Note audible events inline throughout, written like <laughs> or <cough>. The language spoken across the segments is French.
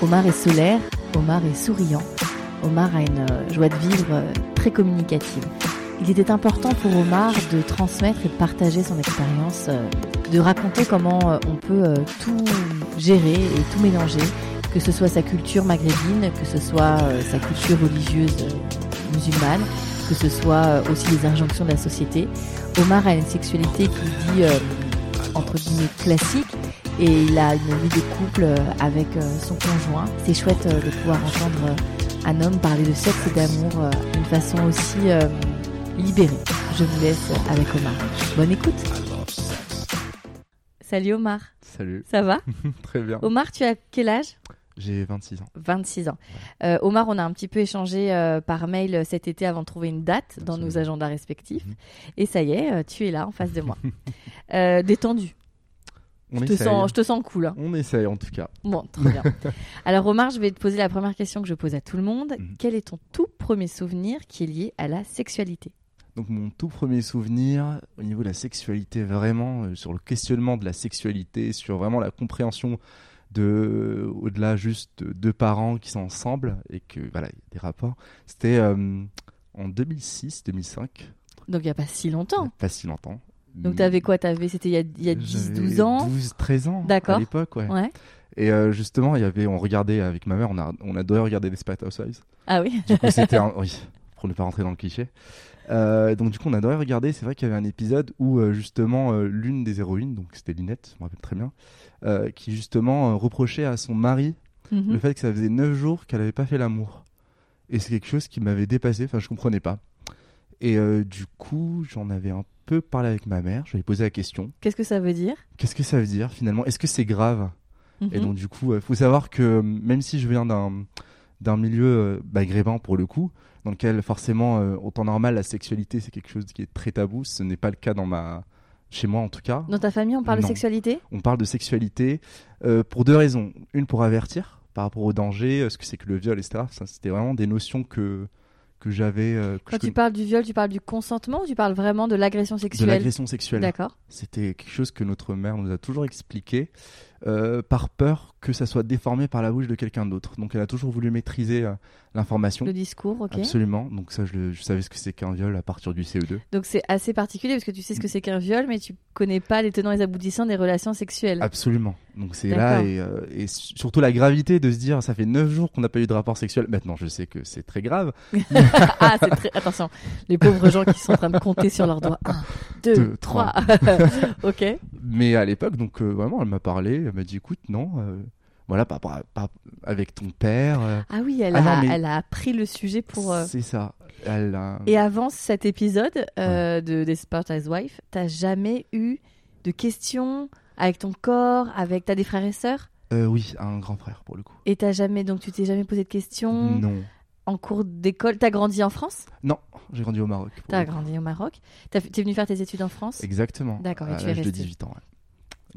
Omar est solaire, Omar est souriant. Omar a une euh, joie de vivre euh, très communicative. Il était important pour Omar de transmettre et de partager son expérience, euh, de raconter comment on peut tout gérer et tout mélanger, que ce soit sa culture maghrébine, que ce soit sa culture religieuse musulmane, que ce soit aussi les injonctions de la société. Omar a une sexualité qui dit entre guillemets classique et il a une vie de couple euh, avec euh, son conjoint. C'est chouette euh, de pouvoir entendre un homme parler de sexe et d'amour d'une façon aussi libérée. Je vous laisse avec Omar. Bonne écoute. Salut Omar, Salut, ça va? <laughs> Très bien. Omar, tu as quel âge? J'ai 26 ans. 26 ans. Euh, Omar, on a un petit peu échangé euh, par mail cet été avant de trouver une date dans nos agendas respectifs. Mhm. Et ça y est, euh, tu es là en face de moi. <laughs> Euh, détendu. On Je te, sens, je te sens cool. hein. On essaye en tout cas. Bon, très bien. <laughs> Alors Omar, je vais te poser la première question que je pose à tout le monde. Mhm. Quel est ton tout premier souvenir qui est lié à la sexualité? Donc mon tout premier souvenir au niveau de la sexualité, vraiment euh, sur le questionnement de la sexualité, sur vraiment la compréhension de au-delà juste de deux parents qui sont ensemble et que voilà, il y a des rapports. C'était euh, en 2006, 2005, Donc il n'y a pas si longtemps. pas si longtemps. Donc t'avais quoi? T'avais C'était il y a, il y a 10, J'avais 12 ans? 12, 13 ans D'accord. à l'époque, ouais. Ouais. Et euh, justement, il y avait, on regardait avec ma mère, on, a, on adorait regarder Desperate Housewives. Ah oui Du coup, c'était <laughs> un... Oui, pour ne pas rentrer dans le cliché. Euh, donc du coup, on adorait regarder. C'est vrai qu'il y avait un épisode où euh, justement l'une des héroïnes, donc c'était Linette, je me rappelle très bien, qui justement reprochait à son mari Mhm. le fait que ça faisait 9 jours qu'elle n'avait pas fait l'amour. Et c'est quelque chose qui m'avait dépassé. Enfin, je comprenais pas. Et euh, du coup, j'en avais un peu parlé avec ma mère. Je lui ai posé la question. Qu'est-ce que ça veut dire? Qu'est-ce que ça veut dire finalement? Est-ce que c'est grave? Et Mhm. donc du coup, il faut savoir que euh, même si je viens d'un d'un milieu euh, maghrébin pour le coup, dans lequel forcément, euh, au temps normal, la sexualité c'est quelque chose qui est très tabou, ce n'est pas le cas dans ma chez moi en tout cas. Dans ta famille, on parle de sexualité? On parle de sexualité euh, pour deux raisons. Une pour avertir par rapport au danger, euh, ce que c'est que le viol, etc. Ça, c'était vraiment des notions que que j'avais. euh, Quand je tu parles du viol, tu parles du consentement ou tu parles vraiment de l'agression de sexuelle? l'agression sexuelle. D'accord. C'était quelque chose que notre mère nous a toujours expliqué, euh, par peur que ça soit déformé par la bouche de quelqu'un d'autre. Donc elle a toujours voulu maîtriser euh, l'information. Le discours, ok. Absolument. Donc ça, je, savais ce que c'est qu'un viol à partir du E CE2. Donc c'est assez particulier parce que tu sais ce que c'est qu'un viol, mais tu connais pas les tenants et les aboutissants des relations sexuelles. Absolument. Donc c'est là et, euh, et surtout la gravité de se dire ça fait 9 jours qu'on n'a pas eu de rapport sexuel. Maintenant, je sais que c'est très grave. <laughs> ah, c'est très. Attention, les pauvres gens qui sont en train de compter sur leurs doigts. 1, 2, Deux, 3. <laughs> ok. Mais à l'époque, donc euh, vraiment, elle m'a parlé, elle m'a dit écoute, non, euh, voilà, pas, pas- pas avec ton père. euh, Ah oui, elle, Ah a, non, mais- elle a appris le sujet pour. euh, C'est ça. Elle a... Et avant cet épisode euh, de Desperate Housewives, t'as jamais eu de questions avec ton corps, avec. T'as des frères et sœurs? Euh, oui, un grand frère pour le coup. Et t'as jamais. Donc tu t'es jamais posé de questions Non. en cours d'école? T'as grandi en France? Non, j'ai grandi au Maroc. T'as grandi au Maroc T'es venu faire tes études en France? Exactement. D'accord, et à tu es l'âge de resté. 18 ans. ouais.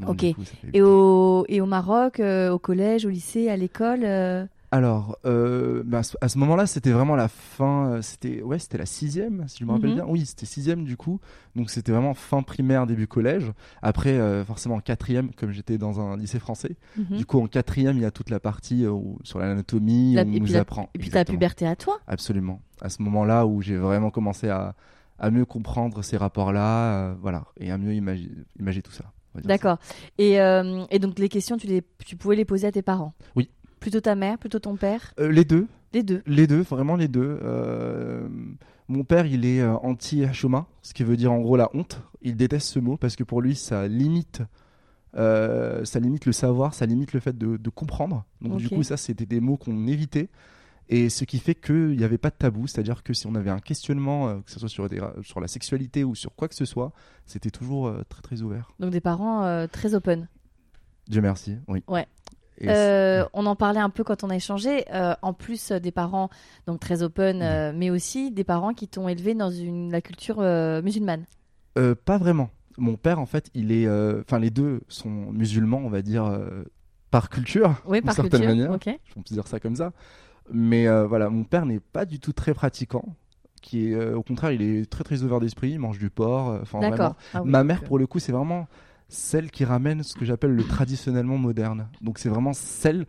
Donc, Ok. coup, Et au, et au Maroc, euh, au collège, au lycée, à l'école euh, Alors, euh, bah, à ce- moment-là, c'était vraiment la fin. C'était ouais, c'était la sixième, si je me rappelle Mhm. bien. Oui, c'était sixième du coup. Donc c'était vraiment fin primaire, début collège. Après, euh, forcément en quatrième, comme j'étais dans un lycée français. mhm. Du coup, en quatrième, il y a toute la partie euh, sur l'anatomie. La- où on nous la- apprend. Et puis ta puberté à toi Absolument. À ce moment-là où j'ai vraiment commencé à, à mieux comprendre ces rapports-là, voilà, et à mieux imagi- imager tout ça. D'accord. Et, euh, et donc les questions, tu, les, tu pouvais les poser à tes parents? Oui. Plutôt ta mère, plutôt ton père? Euh, les deux, Les deux. les deux, vraiment les deux. Euh, mon père, il est anti-chôma, ce qui veut dire en gros la honte. Il déteste ce mot parce que pour lui, ça limite, euh, ça limite le savoir, ça limite le fait de, de comprendre. Donc du coup, ça, c'était des mots qu'on évitait. Et ce qui fait qu'il n'y avait pas de tabou, c'est-à-dire que si on avait un questionnement, euh, que ce soit sur, des ra- sur la sexualité ou sur quoi que ce soit, c'était toujours euh, très très ouvert. Donc des parents euh, très open. Dieu merci, oui. Ouais. Euh, on en parlait un peu quand on a échangé. euh, en plus des parents donc très open, euh, mais aussi des parents qui t'ont élevé dans une, la culture musulmane. Pas vraiment. Mon père, en fait, il est. Enfin, les deux sont musulmans, on va dire, par culture. Oui, d'une par certaine culture. manière. Ok. On peut dire ça comme ça. Mais euh, voilà, mon père n'est pas du tout très pratiquant. Qui est, euh, au contraire, il est très très ouvert d'esprit. Il mange du porc. euh, Enfin, vraiment. Ah oui, Ma mère, pour le coup, c'est vraiment celle qui ramène ce que j'appelle le traditionnellement moderne. Donc, c'est vraiment celle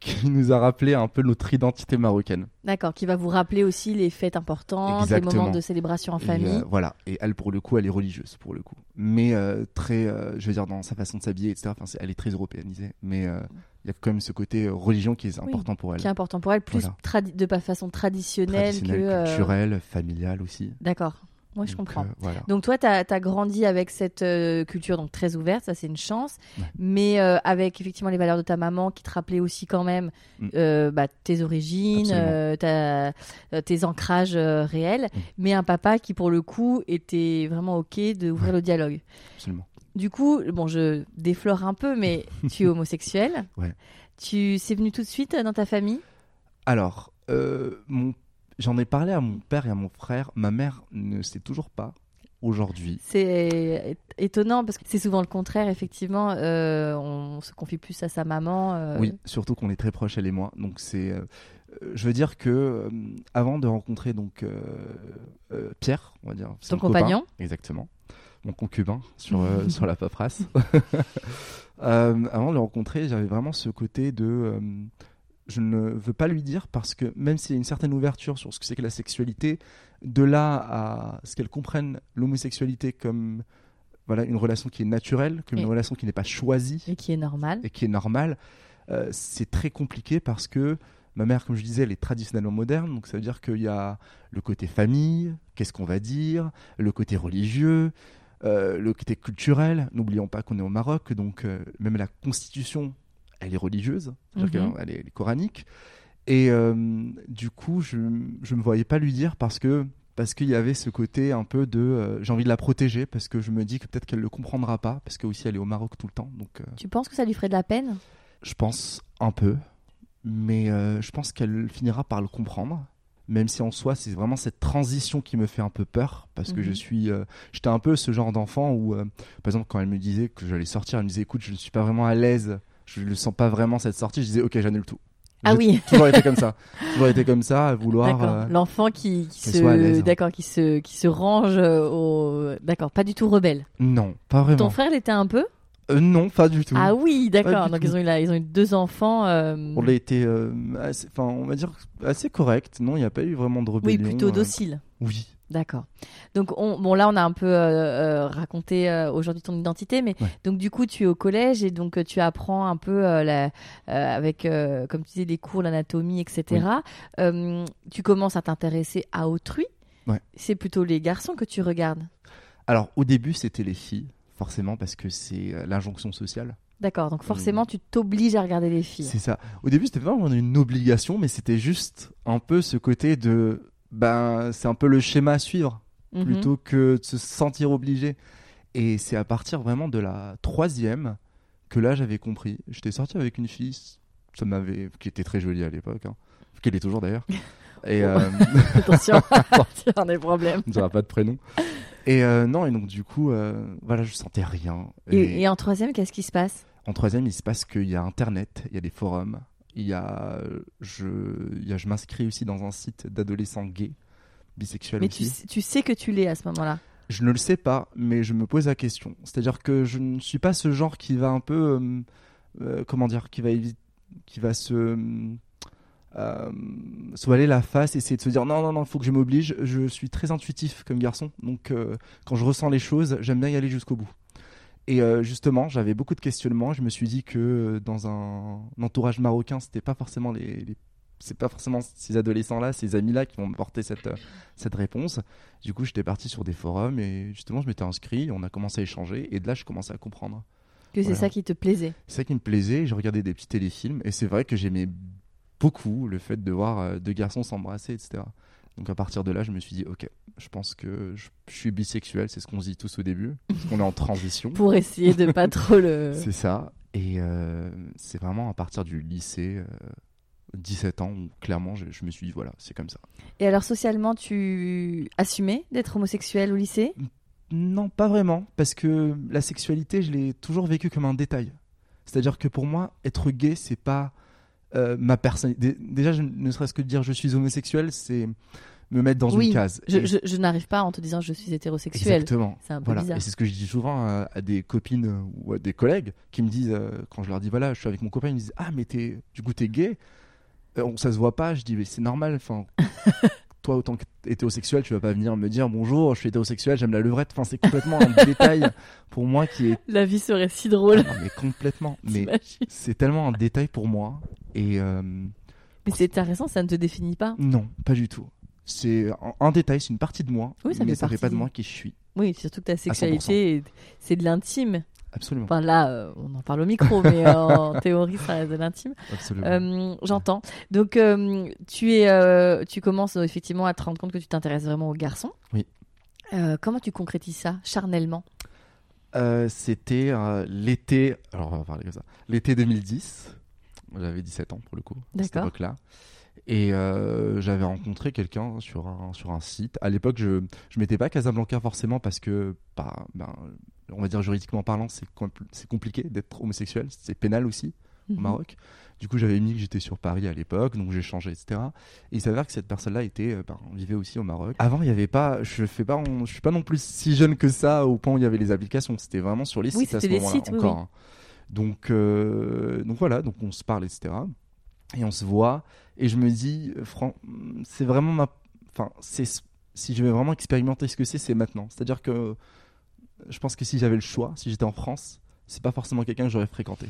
qui nous a rappelé un peu notre identité marocaine. D'accord, qui va vous rappeler aussi les fêtes importantes, Exactement. les moments de célébration en Et, famille. euh, voilà. Et elle, pour le coup, elle est religieuse, pour le coup. Mais euh, très, euh, je veux dire, dans sa façon de s'habiller, etc. Enfin, elle est très européanisée. Mais il y a quand même ce côté religion qui est Oui, important pour elle. qui est important pour elle, plus Voilà. de façon traditionnelle, Traditionnelle, que. culturelle, familiale aussi. D'accord. Moi, je Donc, comprends. euh, voilà. Donc toi, tu as, grandi avec cette euh, culture donc très ouverte, ça c'est une chance, Ouais. mais euh, avec effectivement les valeurs de ta maman qui te rappelaient aussi quand même Mm. bah, tes origines, ta- tes ancrages réels, Mm. mais un papa qui pour le coup était vraiment ok d'ouvrir le dialogue. Absolument. Du coup, bon, je déflore un peu, mais <laughs> tu es homosexuel. Ouais. Tu c'est venu tout de suite dans ta famille? Alors, mon... j'en ai parlé à mon père et à mon frère. Ma mère ne sait toujours pas aujourd'hui. C'est étonnant parce que c'est souvent le contraire, effectivement. euh, on se confie plus à sa maman. euh, Oui, surtout qu'on est très proches, elle et moi. Donc c'est, euh, je veux dire que avant de rencontrer donc Pierre, on va dire son copain, compagnon exactement, mon concubin sur <laughs> sur la paperasse. <laughs> Avant de le rencontrer, j'avais vraiment ce côté de, je ne veux pas lui dire parce que même s'il y a une certaine ouverture sur ce que c'est que la sexualité, de là à ce qu'elle comprenne l'homosexualité comme voilà une relation qui est naturelle, comme Et- une relation qui n'est pas choisie Et qui est normal. et qui est normal, euh, c'est très compliqué parce que ma mère, comme je disais, elle est traditionnellement moderne, donc ça veut dire qu'il y a le côté famille, qu'est-ce qu'on va dire, le côté religieux, euh, le côté culturel. N'oublions pas qu'on est au Maroc, donc euh, même la constitution, elle est religieuse, c'est-à-dire Mhm. qu'elle est, elle est coranique. Et euh, du coup, je ne me voyais pas lui dire parce que parce qu'il y avait ce côté un peu de euh, j'ai envie de la protéger parce que je me dis que peut-être qu'elle le comprendra pas parce que aussi elle est au Maroc tout le temps donc euh, Tu penses que ça lui ferait de la peine? Je pense un peu, mais euh, je pense qu'elle finira par le comprendre. Même si en soi, c'est vraiment cette transition qui me fait un peu peur, parce que Mhm. je suis, euh, j'étais un peu ce genre d'enfant où, par exemple, quand elle me disait que j'allais sortir, elle me disait, écoute, je ne suis pas vraiment à l'aise, je ne sens pas vraiment cette sortie, je disais, ok, j'annule tout. Ah oui. <laughs> toujours été comme ça, <laughs> toujours été comme ça, à vouloir. Euh, L'enfant qui, se, d'accord, qui se, qui se range euh, au, d'accord, pas du tout rebelle. Non, pas vraiment. Ton frère l'était un peu? Euh, non, pas du tout. Ah oui, d'accord. Donc tout. ils ont eu là, ils ont eu deux enfants. euh, On a été, enfin, on va dire assez correct. Non, il n'y a pas eu vraiment de oui, rébellion. plutôt docile. Oui. D'accord. Donc on, bon là on a un peu euh, euh, raconté euh, aujourd'hui ton identité, mais Ouais. donc du coup tu es au collège et donc tu apprends un peu euh, la, avec comme tu disais les cours l'anatomie etc. Tu commences à t'intéresser à autrui. Ouais. C'est plutôt les garçons que tu regardes. Alors au début c'était les filles, forcément parce que c'est l'injonction sociale. D'accord. Donc forcément tu t'obliges à regarder les filles. C'est ça. Au début c'était pas vraiment une obligation, mais c'était juste un peu ce côté de, ben c'est un peu le schéma à suivre Mhm. plutôt que de se sentir obligé. Et c'est à partir vraiment de la troisième que là j'avais compris. J'étais sorti avec une fille, ça m'avait, qui était très jolie à l'époque, hein. qu'elle est toujours d'ailleurs. <laughs> Et Oh. euh, <laughs> Attention, <laughs> tu as des problèmes. on dira pas de prénom. Et euh, non, et donc du coup, euh, voilà, je sentais rien. Et, et en troisième, qu'est-ce qui se passe? En troisième, il se passe qu'il y a Internet, il y a des forums, il y a, je, il y a, je m'inscris aussi dans un site d'adolescents gays, bisexuels Mais tu, aussi. sais- tu sais que tu l'es à ce moment-là. Je ne le sais pas, mais je me pose la question. C'est-à-dire que je ne suis pas ce genre qui va un peu, euh, euh, comment dire, qui va qui va se euh, se voiler la face, essayer de se dire non non non, faut que je m'oblige. Je suis très intuitif comme garçon, donc euh, quand je ressens les choses, j'aime bien y aller jusqu'au bout. Et euh, justement, j'avais beaucoup de questionnements. Je me suis dit que euh, dans un, un entourage marocain, c'était pas forcément les, les- c'est pas forcément ces adolescents-là, ces amis-là qui vont me porter cette, euh, cette réponse. Du coup, j'étais parti sur des forums et justement, je m'étais inscrit. On a commencé à échanger et de là, je commençais à comprendre. Que c'est ça qui te plaisait. C'est ça qui me plaisait. Je regardais des petits téléfilms et c'est vrai que j'aimais beaucoup le fait de voir deux garçons s'embrasser, etc. Donc à partir de là, je me suis dit, ok, je pense que je, je suis bisexuel, c'est ce qu'on se dit tous au début, parce qu'on est en transition. <laughs> Pour essayer de pas trop le. <laughs> C'est ça. Et euh, c'est vraiment à partir du lycée, euh, 17 ans, où clairement je, je me suis dit voilà, c'est comme ça. Et alors, socialement, tu assumais d'être homosexuel au lycée? Non, pas vraiment, parce que la sexualité, je l'ai toujours vécue comme un détail. C'est-à-dire que pour moi, être gay, c'est pas euh, ma personne. dé- Déjà, je- ne serait-ce que dire je suis homosexuel, c'est me mettre dans Oui, une case. Je, Et- je- je n'arrive pas en te disant je suis hétérosexuel. Exactement. C'est un peu Voilà. bizarre. Et c'est ce que je dis souvent à, à des copines euh, ou à des collègues qui me disent, euh, quand je leur dis voilà, je suis avec mon copain, ils me disent ah mais t'es, du coup t'es gay, Euh, ça se voit pas. Je dis mais c'est normal. Enfin, <laughs> toi autant qu'hétérosexuel, tu vas pas venir me dire bonjour, je suis hétérosexuel, j'aime la levrette. Enfin c'est complètement un <laughs> détail pour moi qui est La vie serait si drôle. Ah, mais complètement. Mais c'est tellement un détail pour moi et euh, Mais c'est intéressant, ça ne te définit pas. non, pas du tout. C'est un, détail, c'est une partie de moi, Oui, ça mais fait ça fait partie pas de moi qui je suis. Oui, surtout que ta sexualité, c'est de l'intime. Absolument. Enfin là, euh, on en parle au micro, mais euh, en <laughs> théorie, ça reste de l'intime. Absolument. Euh, J'entends. Donc, euh, tu es, tu commences effectivement à te rendre compte que tu t'intéresses vraiment aux garçons. Oui. Comment tu concrétises ça charnellement? C'était l'été, alors on va parler comme ça, l'été 2010. J'avais 17 ans pour le coup, à cette époque-là. Et euh, j'avais rencontré quelqu'un sur un, sur un site. À l'époque, je ne mettais pas Casablanca forcément parce que, bah, ben, on va dire juridiquement parlant, c'est compl- compliqué d'être homosexuel. C'est pénal aussi au Mhm. Maroc. Du coup, j'avais mis que j'étais sur Paris à l'époque, donc j'ai changé, etc. Et il s'avère que cette personne-là était, euh, ben, vivait aussi au Maroc. Avant, il n'y avait pas, je fais pas, je suis pas non plus si jeune que ça au point où il y avait les applications. C'était vraiment sur les Oui, sites à ce moment-là oui, encore. oui. Donc, euh, donc voilà, donc on se parle, etc. Et on se voit, et je me dis, c'est vraiment ma, enfin, si je vais vraiment expérimenter ce que c'est, c'est maintenant. C'est-à-dire que je pense que si j'avais le choix, si j'étais en France, c'est pas forcément quelqu'un que j'aurais fréquenté.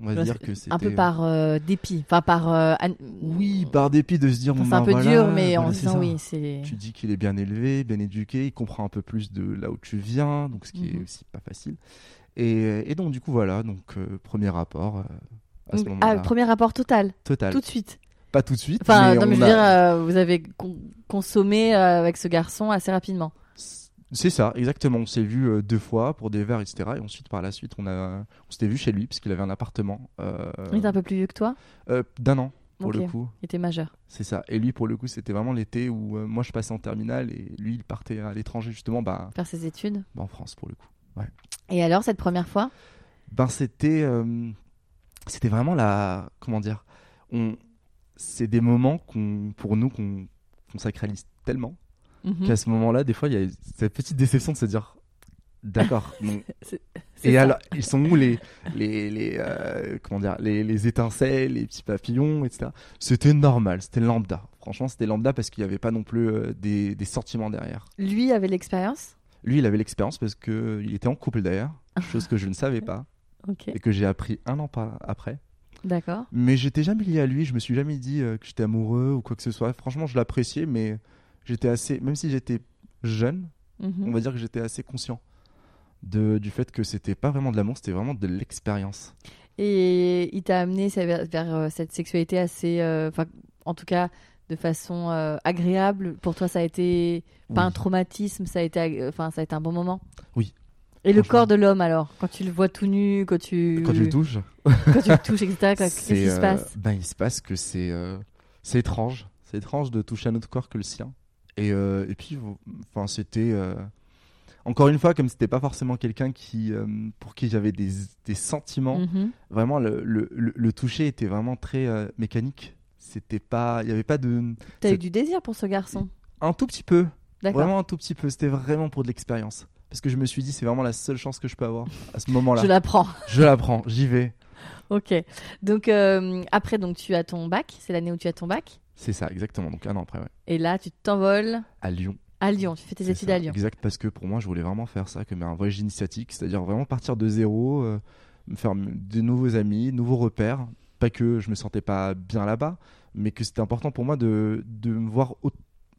On va dire que Un peu par euh, dépit. Enfin, par. euh, an- oui, par dépit de se dire Enfin, c'est un ben peu voilà, dur, mais en voilà, disant ça. oui, c'est. Tu dis qu'il est bien élevé, bien éduqué, il comprend un peu plus de là où tu viens, donc ce qui est Mhm. aussi pas facile. Et, et donc du coup voilà, donc euh, premier rapport euh, à ce Donc, moment-là. ah, premier rapport total, Total. tout de suite. Pas tout de suite. Enfin, mais non, mais je veux a- dire, euh, vous avez con- consommé euh, avec ce garçon assez rapidement. C'est ça, exactement. On s'est vu euh, deux fois pour des verres, etc. Et ensuite, par la suite, on, a... on s'était vu chez lui, parce qu'il avait un appartement Il était un peu plus vieux que toi d'un an, pour le coup. Il était majeur. C'est ça. Et lui, pour le coup, c'était vraiment l'été où moi, je passais en terminale et lui, il partait à l'étranger, justement, bah, Faire ses études. bah, en France, pour le coup. Et alors, cette première fois? Ben, c'était, euh, c'était vraiment la, comment dire, on, c'est des moments qu'on, pour nous, qu'on, qu'on sacralise tellement Mhm. qu'à ce moment-là, des fois, il y a cette petite déception de se dire, d'accord. <laughs> C'est Et ça. alors, ils sont où les, les, les euh, comment dire, les, les étincelles, les petits papillons, etc. C'était normal, c'était lambda. Franchement, c'était lambda parce qu'il n'y avait pas non plus euh, des, des sentiments derrière. Lui avait l'expérience? Lui, il avait l'expérience parce que il était en couple d'ailleurs, <laughs> chose que je ne savais pas et que j'ai appris un an après. d'accord. Mais j'étais jamais lié à lui, je me suis jamais dit euh, que j'étais amoureux ou quoi que ce soit. Franchement, je l'appréciais, mais j'étais assez, même si j'étais jeune, Mhm. on va dire que j'étais assez conscient de, du fait que c'était pas vraiment de l'amour, c'était vraiment de l'expérience. Et il t'a amené vers, vers, euh, cette sexualité assez. euh, Enfin, en tout cas, de façon euh, agréable. Pour toi, ça a été pas Oui. un traumatisme, ça a été, ag- enfin, ça a été un bon moment? Oui. Et le corps de l'homme alors, quand tu le vois tout nu, quand tu, Quand tu le touches, <laughs> quand tu le touches, etc. Qu'est-ce qui se euh, passe? ben, il se passe que c'est euh, c'est étrange. C'est étrange de toucher un autre corps que le sien. Et, euh, et puis, enfin, c'était. euh, Encore une fois, comme c'était pas forcément quelqu'un qui, euh, pour qui j'avais des, des sentiments, Mhm. vraiment le, le, le- le toucher était vraiment très euh, mécanique. C'était pas, il y avait pas de, T'as eu du désir pour ce garçon, un tout petit peu, vraiment un tout petit peu. C'était vraiment pour de l'expérience, parce que je me suis dit c'est vraiment la seule chance que je peux avoir à ce moment-là. <laughs> Je l'apprends. Je la prends, j'y vais. Ok. Donc euh, après, donc tu as ton bac. C'est l'année où tu as ton bac. C'est ça, exactement. Donc un an après, ouais. Et là, tu t'envoles À Lyon. à Lyon. Tu fais tes études ça, à Lyon. Exact, parce que pour moi, je voulais vraiment faire ça comme un voyage initiatique, c'est-à-dire vraiment partir de zéro, euh, me faire de nouveaux amis, nouveaux repères. Pas que je me sentais pas bien là-bas, mais que c'était important pour moi de, de me voir au-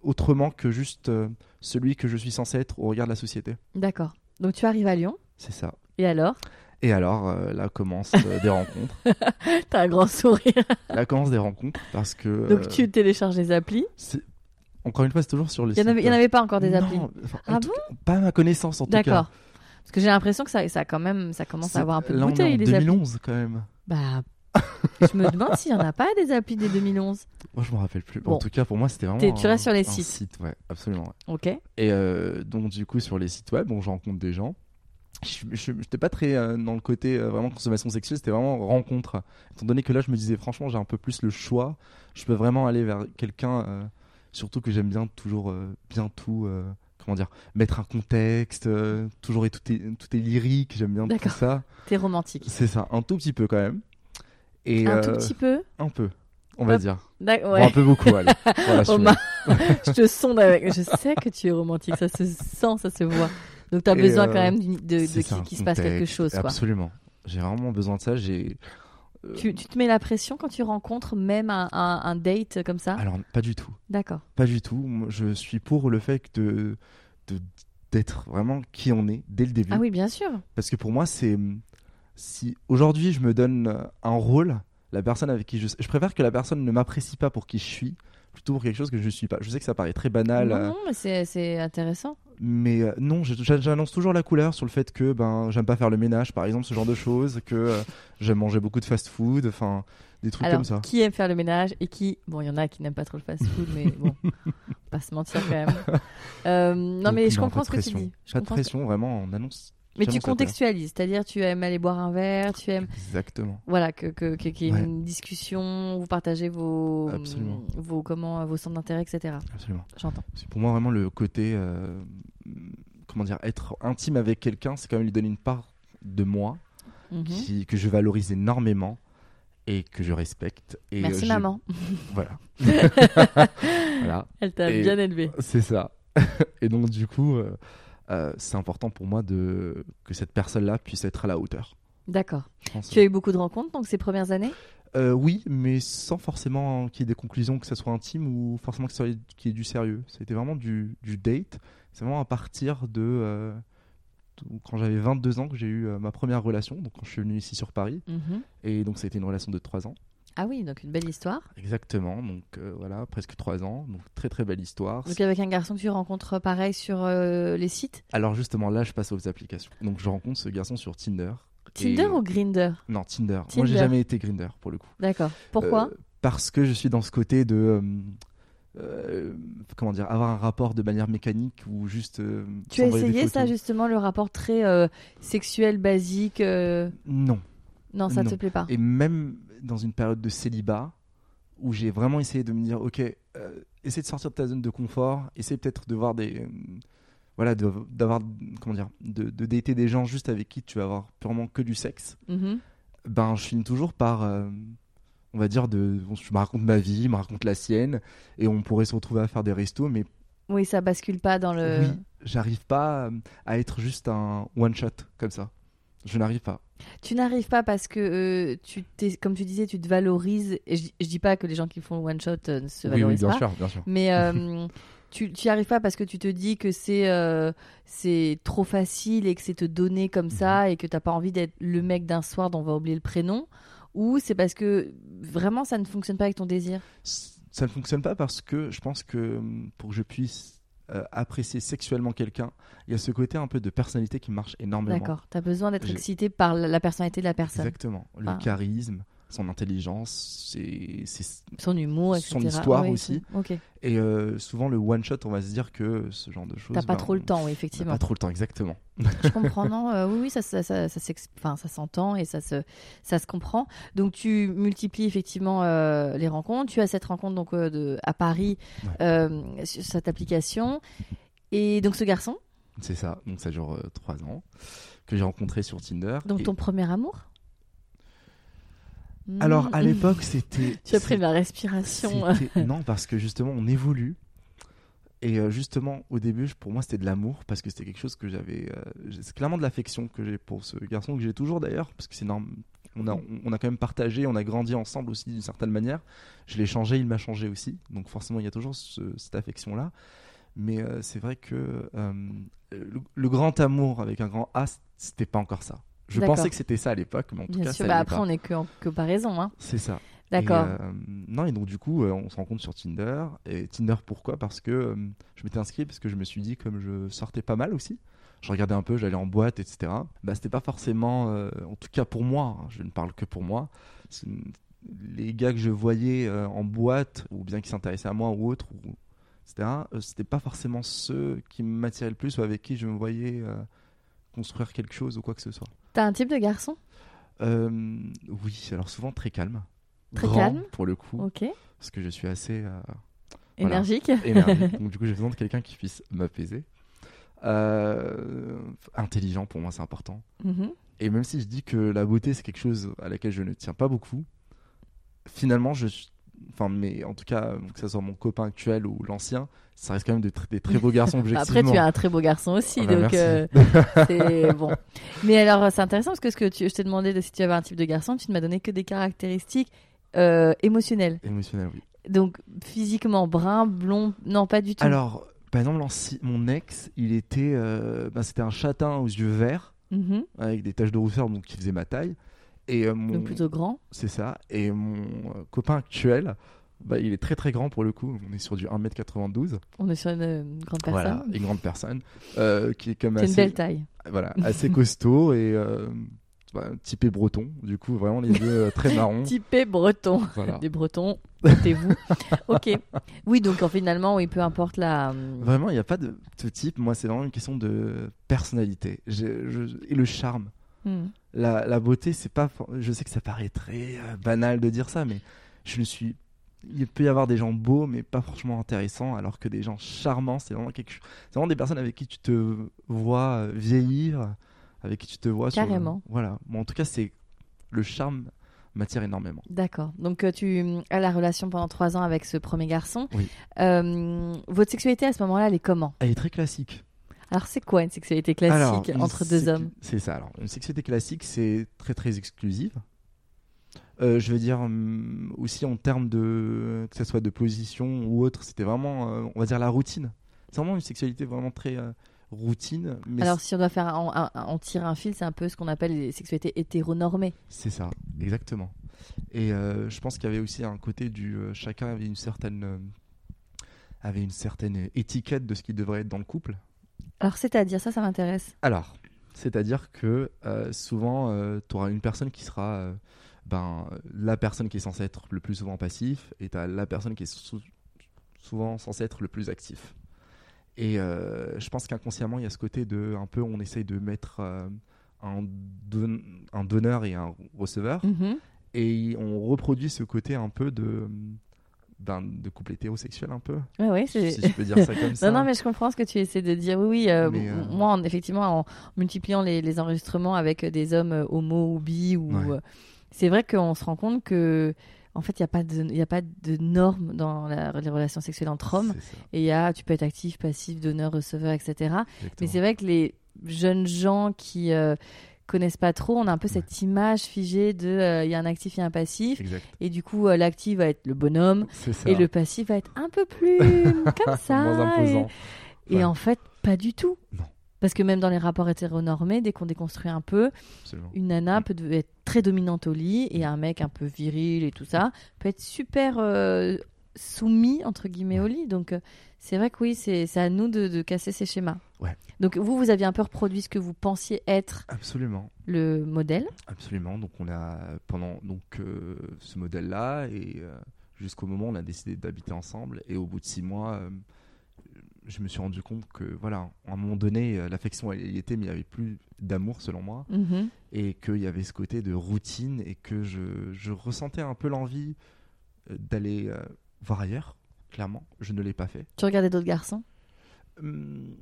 autrement que juste euh, celui que je suis censé être au regard de la société. D'accord. Donc tu arrives à Lyon. C'est ça. Et alors? Et alors, euh, là commencent euh, des rencontres. <laughs> T'as un grand sourire. Là commencent des rencontres parce que. Donc tu télécharges les applis. Encore une fois, c'est toujours sur le Il n'y en, site. avait- il y en avait pas encore des Non, applis. enfin, Ah cas, Pas à ma connaissance en tout cas. D'accord. Parce que j'ai l'impression que ça, ça, quand même, ça commence à avoir un peu de Là, on est bouteille, en les applis. 2011 quand même. Bah, je me demande s'il y en a pas des applis des 2011. Moi, je me rappelle plus. Bon. En tout cas, pour moi, c'était vraiment. T'es- tu restes sur les sites. site, ouais, absolument. ouais. Ok. Et euh, donc, du coup, sur les sites web, bon, je rencontre des gens. Je n'étais pas très euh, dans le côté euh, vraiment consommation sexuelle, c'était vraiment rencontre. Étant donné que là, je me disais, franchement, j'ai un peu plus le choix. Je peux vraiment aller vers quelqu'un, surtout que j'aime bien toujours bien tout. comment dire Mettre un contexte, euh, toujours et tout est, tout est lyrique, j'aime bien tout ça. T'es romantique. C'est ça, un tout petit peu quand même. Et, Un euh, tout petit peu. Un peu, on va Hop. dire. Bon, ouais. un peu beaucoup, allez. Voilà, je Omar, je te sonde avec. Je sais que tu es romantique, ça se sent, ça se voit. Donc t'as Et, besoin euh, quand même de, de un qu'il se passe quelque chose. Quoi. Absolument. J'ai vraiment besoin de ça. J'ai. euh, Tu, tu te mets la pression quand tu rencontres même un, un- un date comme ça? Alors, pas du tout. D'accord. Pas du tout. Je suis pour le fait de de- d'être vraiment qui on est dès le début. Ah oui, bien sûr. Parce que pour moi, c'est si aujourd'hui je me donne euh, un rôle, la personne avec qui je, je préfère que la personne ne m'apprécie pas pour qui je suis, plutôt pour quelque chose que je suis pas. Je sais que ça paraît très banal. non, euh, non, mais c'est- c'est intéressant. Mais euh, non, j'annonce toujours la couleur sur le fait que ben j'aime pas faire le ménage, par exemple, ce genre de choses, que euh, <laughs> j'aime manger beaucoup de fast-food, enfin des trucs Alors, comme ça. qui aime faire le ménage et qui. Bon, il y en a qui n'aiment pas trop le fast-food, mais bon, <laughs> pas se mentir quand même. Euh, non, Donc, mais je non, comprends ce que tu dis. Je Pas de que- pression, vraiment, on annonce. Mais tu contextualises, c'est-à-dire tu aimes aller boire un verre, tu aimes Exactement. voilà que que- que- qu'il y ait Ouais. une discussion, vous partagez vos Absolument. vos comment vos centres d'intérêt, etc. Absolument. J'entends. C'est pour moi vraiment le côté, euh, comment dire, être intime avec quelqu'un, c'est quand même lui donner une part de moi Mhm. qui, que je valorise énormément et que je respecte. Et Merci je- maman, <laughs> Voilà. <laughs> voilà. elle t'a bien élevé. C'est ça. <laughs> et donc du coup, euh, euh, c'est important pour moi de que cette personne-là puisse être à la hauteur. D'accord. Tu as eu beaucoup de rencontres donc ces premières années? Euh, oui, mais sans forcément qu'il y ait des conclusions, que ça soit intime ou forcément qu'il y ait du sérieux. C'était vraiment du, du date. C'est vraiment à partir de, euh, de- quand j'avais 22 ans que j'ai eu euh, ma première relation, donc quand je suis venu ici sur Paris. Mhm. Et donc ça a été une relation de 3 ans. Ah oui, donc une belle histoire. Exactement, donc euh, voilà, presque 3 ans. Donc très très belle histoire. Donc avec un garçon que tu rencontres pareil sur euh, les sites? Alors justement là, je passe aux applications. Donc je rencontre ce garçon sur Tinder. Tinder Et- ou Grinder Non, Tinder. Moi, j'ai jamais été Grinder pour le coup. D'accord. Pourquoi? Euh, Parce que je suis dans ce côté de. euh, comment dire Avoir un rapport de manière mécanique ou juste. euh, Tu as essayé ça justement, le rapport très euh, sexuel, basique Non. Non, ça Non. te plaît pas Et même dans une période de célibat où j'ai vraiment essayé de me dire ok, euh, essaie de sortir de ta zone de confort, essaie peut-être de voir des. euh, voilà, d'avoir. Comment dire de, de dater des gens juste avec qui tu vas avoir purement que du sexe. Mhm. ben je finis toujours par euh, on va dire de je me raconte ma vie je me raconte la sienne et on pourrait se retrouver à faire des restos mais Oui, ça bascule pas dans le. oui j'arrive pas à être juste un one shot comme ça je n'arrive pas Tu n'arrives pas parce que euh, tu t'es, comme tu disais, tu te valorises. Et je, je dis pas que les gens qui font le one shot euh, ne se oui oui valorisent bien pas. sûr bien sûr Mais euh, <laughs> tu tu y arrives pas parce que tu te dis que c'est c'est trop facile et que c'est te donné comme Mhm. ça et que t'as pas envie d'être le mec d'un soir dont on va oublier le prénom. Ou c'est parce que vraiment ça ne fonctionne pas avec ton désir? Ça ne fonctionne pas parce que je pense que pour que je puisse euh, apprécier sexuellement quelqu'un il y a ce côté un peu de personnalité qui marche énormément. D'accord. T'as besoin d'être excité par la, personnalité de la personne, exactement. Le charisme son intelligence c'est son humour, etc. Son histoire aussi. Et euh, souvent, le one shot, on va se dire que ce genre de choses. T'as pas ben, trop le temps, oui, effectivement. Pas trop le temps, exactement. Je comprends, non euh, Oui, oui, ça, ça, ça, s'entend et ça se, ça se comprend. Donc, tu multiplies effectivement euh, les rencontres. Tu as cette rencontre donc de, à Paris Ouais. sur cette application. Et donc, ce garçon, C'est ça. Donc, ça dure trois ans. Que j'ai rencontré sur Tinder. donc Et- ton premier amour Alors, à Mm. l'époque, c'était. <laughs> Tu as pris de la respiration. <laughs> Non, parce que justement, on évolue. Et euh, justement, au début, pour moi, c'était de l'amour parce que c'était quelque chose que j'avais. euh, c'est clairement de l'affection que j'ai pour ce garçon que j'ai toujours d'ailleurs, parce que c'est norm- On a, on a quand même partagé, on a grandi ensemble aussi d'une certaine manière. Je l'ai changé, il m'a changé aussi. Donc forcément, il y a toujours ce- cette affection-là. Mais euh, c'est vrai que euh, le, le grand amour avec un grand A, c'était pas encore ça. Je pensais que c'était ça à l'époque, mais en tout Bien cas, sûr, ça bah après, pas. on n'est que en comparaison. Hein. C'est ça. D'accord. Euh, non, et donc du coup, euh, on se rencontre sur Tinder. Et Tinder, pourquoi? Parce que euh, je m'étais inscrit parce que je me suis dit, comme je sortais pas mal aussi, je regardais un peu, j'allais en boîte, etc. Bah, c'était pas forcément, en tout cas pour moi, hein, je ne parle que pour moi, les gars que je voyais en boîte, ou bien qui s'intéressaient à moi ou autre, ou, etc., c'était pas forcément ceux qui m'attiraient le plus ou avec qui je me voyais construire quelque chose ou quoi que ce soit. T'as un type de garçon? Euh, oui, alors souvent très calme. Très Grand, calme? pour le coup, Ok. parce que je suis assez euh, Énergique <laughs> énergique. <laughs> Donc du coup, j'ai besoin de quelqu'un qui puisse m'apaiser. Euh, intelligent, pour moi, c'est important. Mhm. Et même si je dis que la beauté, c'est quelque chose à laquelle je ne tiens pas beaucoup, finalement, je suis- Enfin, mais en tout cas, que ce soit mon copain actuel ou l'ancien, ça reste quand même des, tr- des très beaux garçons <laughs> Après, objectivement. tu es un très beau garçon aussi, Ah bah, donc euh, c'est <laughs> bon. Mais alors, c'est intéressant parce que, ce que tu, je t'ai demandé de, si tu avais un type de garçon, tu ne m'as donné que des caractéristiques euh, émotionnelles. Émotionnel, oui. Donc, physiquement, brun, blond, non, pas du tout. Alors, par exemple, mon ex, il était, euh, bah, c'était un châtain aux yeux verts Mhm. avec des taches de rousseur, donc qui faisait ma taille. Et euh, mon, Donc, plutôt grand. c'est ça. Et mon euh, copain actuel, bah, il est très très grand pour le coup. On est sur du 1m92. On est sur une, grande personne. Voilà, une grande personne euh, qui est comme C'est une assez, belle taille. voilà, <laughs> assez costaud et euh, bah, typé breton. Du coup, vraiment les yeux très marrons. <laughs> Typé breton. Voilà. Des bretons, votez-vous. <laughs> ok. Oui, donc finalement, oui, peu importe la. Vraiment, il n'y a pas de, de type. Moi, c'est vraiment une question de personnalité je- et le charme. hmm. La, la beauté, c'est pas. Je sais que ça paraît très euh, banal de dire ça, mais je ne suis. Il peut y avoir des gens beaux, mais pas franchement intéressants, alors que des gens charmants, c'est vraiment quelque chose. C'est vraiment des personnes avec qui tu te vois euh, vieillir, avec qui tu te vois. sur- Carrément. voilà. Bon, en tout cas, c'est le charme m'attire énormément. D'accord. Donc, euh, tu euh, as la relation pendant trois ans avec ce premier garçon. Oui. Euh, votre sexualité à ce moment-là, elle est comment? Elle est très classique. Alors, c'est quoi une sexualité classique Alors, entre deux hommes C'est ça. Alors, une sexualité classique, c'est très très exclusive. Euh, je veux dire hum, aussi en termes de que ce soit de position ou autre, c'était vraiment, euh, on va dire la routine. C'est vraiment une sexualité vraiment très euh, routine. Mais Alors, si on doit faire un- un- un- en tirer un fil, c'est un peu ce qu'on appelle les sexualités hétéronormées. c'est ça, exactement. Et je pense qu'il y avait aussi un côté du chacun avait une certaine avait une certaine étiquette de ce qui devrait être dans le couple. Alors, c'est-à-dire, ça, ça m'intéresse. Alors, c'est-à-dire que euh, souvent, tu auras une personne qui sera euh, ben, la personne qui est censée être le plus souvent passif et tu as la personne qui est sou- souvent censée être le plus actif. Et euh, je pense qu'inconsciemment, il y a ce côté de un peu, on essaye de mettre euh, un, don- un donneur et un receveur Mhm. et on reproduit ce côté un peu de, de couple hétérosexuel un peu, Ouais, ouais, c'est. si je peux dire ça comme <laughs> ça. Non, non, mais je comprends ce que tu essaies de dire. Oui, oui. euh, euh, Moi, en- effectivement, en multipliant les, les enregistrements avec des hommes euh, homo ou bi, ou, Ouais. euh, c'est vrai qu'on se rend compte que, en fait, il n'y a, pas de- y a pas de normes dans la- les relations sexuelles entre hommes. Et il y a, tu peux être actif, passif, donneur, receveur, etc. Mais c'est vrai que les jeunes gens qui euh, connaissent pas trop, on a un peu cette image figée de, euh, il y a un actif, a un passif. Exact. Et du coup, euh, l'actif va être le bonhomme. Et le passif va être un peu plus <laughs> comme ça. Moins imposant. Et, et en fait, pas du tout. Non. Parce que même dans les rapports hétéronormés, dès qu'on déconstruit un peu, Absolument. une nana peut de- être très dominante au lit et un mec un peu viril et tout ça peut être super euh, soumis, entre guillemets, au lit. Donc, euh, c'est vrai que oui, c'est à nous de, de casser ces schémas. Ouais. Donc, vous, vous aviez un peu reproduit ce que vous pensiez être Absolument. le modèle. Absolument. Donc on a pendant donc euh, ce modèle-là et euh, jusqu'au moment où on a décidé d'habiter ensemble et au bout de six mois, euh, je me suis rendu compte que voilà, à un moment donné, l'affection elle y était, mais il n'y avait plus d'amour selon moi Mhm. et qu'il y avait ce côté de routine et que je, je ressentais un peu l'envie d'aller voir ailleurs. Clairement, je ne l'ai pas fait. Tu regardais d'autres garçons? Hum,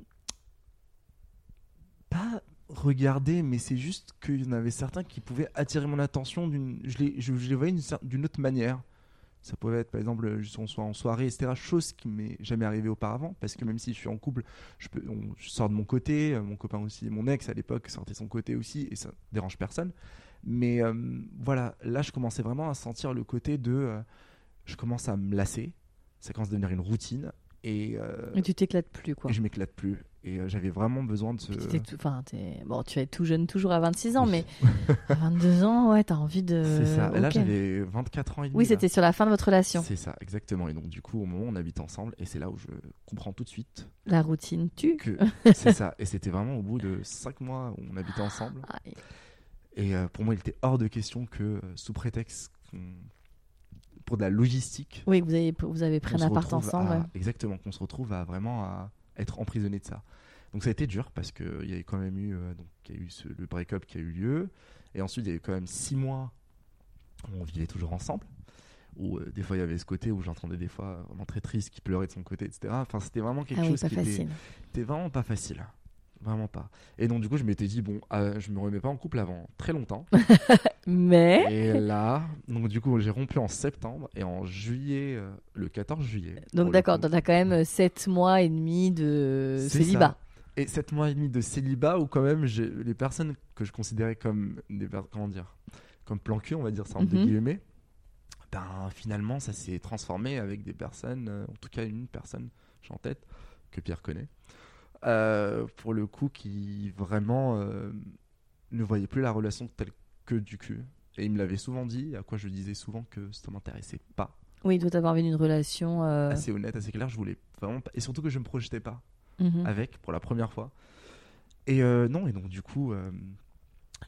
pas regarder, mais c'est juste qu'il y en avait certains qui pouvaient attirer mon attention. d'une- Je les, je, je les voyais d'une autre manière. Ça pouvait être par exemple, juste on soit en soirée, etc. Chose qui m'est jamais arrivé auparavant, parce que même si je suis en couple, je, peux, on- je sors de mon côté, euh, mon copain aussi, mon ex à l'époque sortait de son côté aussi, et ça dérange personne. Mais euh, voilà, là je commençais vraiment à sentir le côté de, euh, je commence à me lasser, ça commence à devenir une routine, et, euh, Et tu t'éclates plus, quoi. et je m'éclate plus. Et euh, j'avais vraiment besoin de ce. Tout- enfin, bon, tu es tout jeune toujours à 26 ans, mais <laughs> à 22 ans, ouais, t'as envie de. C'est ça. Là, j'avais 24 ans et demi. Oui, c'était sur la fin de votre relation. C'est ça, exactement. Et donc, du coup, au moment où on habite ensemble, et c'est là où je comprends tout de suite La routine tue. que <laughs> c'est ça. Et c'était vraiment au bout de 5 mois où on habitait ensemble. Ah, et- Et euh, pour moi, il était hors de question que, euh, sous prétexte qu'on- pour de la logistique, Oui, vous avez, vous avez pris un appart ensemble. à- ouais. Exactement, qu'on se retrouve à vraiment à être emprisonné de ça. Donc ça a été dur parce qu'il y a quand même eu, euh, donc, y a eu ce- le break-up qui a eu lieu. Et ensuite, il y a eu quand même 6 mois où on vivait toujours ensemble. Où euh, des fois, il y avait ce côté où j'entendais des fois vraiment très triste qui pleurait de son côté, etc. Enfin, c'était vraiment quelque Ah oui, chose pas qui était, facile. c'était vraiment pas facile. Vraiment pas. Et donc, du coup, je m'étais dit, bon, euh, je me remets pas en couple avant très longtemps. <laughs> Mais. Et là, donc du coup, j'ai rompu en septembre et en juillet, euh, le 14 juillet. Donc d'accord, t'as quand même 7 mois et demi de célibat. ça. Et 7 mois et demi de célibat où quand même les personnes que je considérais comme des comment dire comme plan cul, on va dire ça entre Mhm. guillemets, ben finalement ça s'est transformé avec des personnes, euh, en tout cas une personne, j'ai en tête, que Pierre connaît, euh, pour le coup qui vraiment euh, ne voyait plus la relation telle que du cul. Et il me l'avait souvent dit, à quoi je disais souvent que ça m'intéressait pas. Oui, toi t'avais envie d'une relation. euh, Assez honnête, assez clair, je voulais vraiment pas. Et surtout que je me projetais pas mhm. avec pour la première fois. Et non, et donc du coup,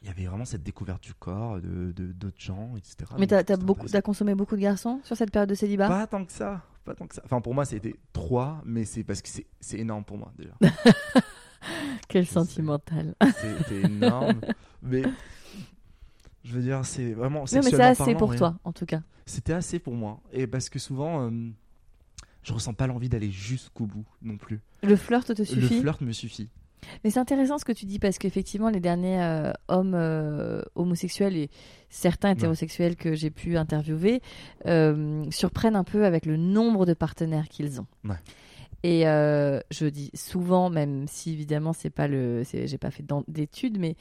il y avait vraiment cette découverte du corps, de d'autres gens, etc. Mais t'as beaucoup, t'as consommé beaucoup de garçons sur cette période de célibat? Pas tant que ça, pas tant que ça. Enfin, pour moi, c'était trois, mais c'est parce que c'est énorme pour moi déjà. <laughs> Quel sentimental. C'était énorme, mais je veux dire, c'est vraiment. Non, mais c'est assez parlant, pour rien. toi, en tout cas. C'était assez pour moi, et parce que souvent, euh, je ressens pas l'envie d'aller jusqu'au bout non plus. Le flirt te Le suffit? flirt me suffit. Mais c'est intéressant ce que tu dis parce qu'effectivement, les derniers euh, hommes euh, homosexuels et certains hétérosexuels que j'ai pu interviewer euh, surprennent un peu avec le nombre de partenaires qu'ils ont. Ouais. Et je dis souvent, même si évidemment c'est pas le, j'ai pas fait d'études, mais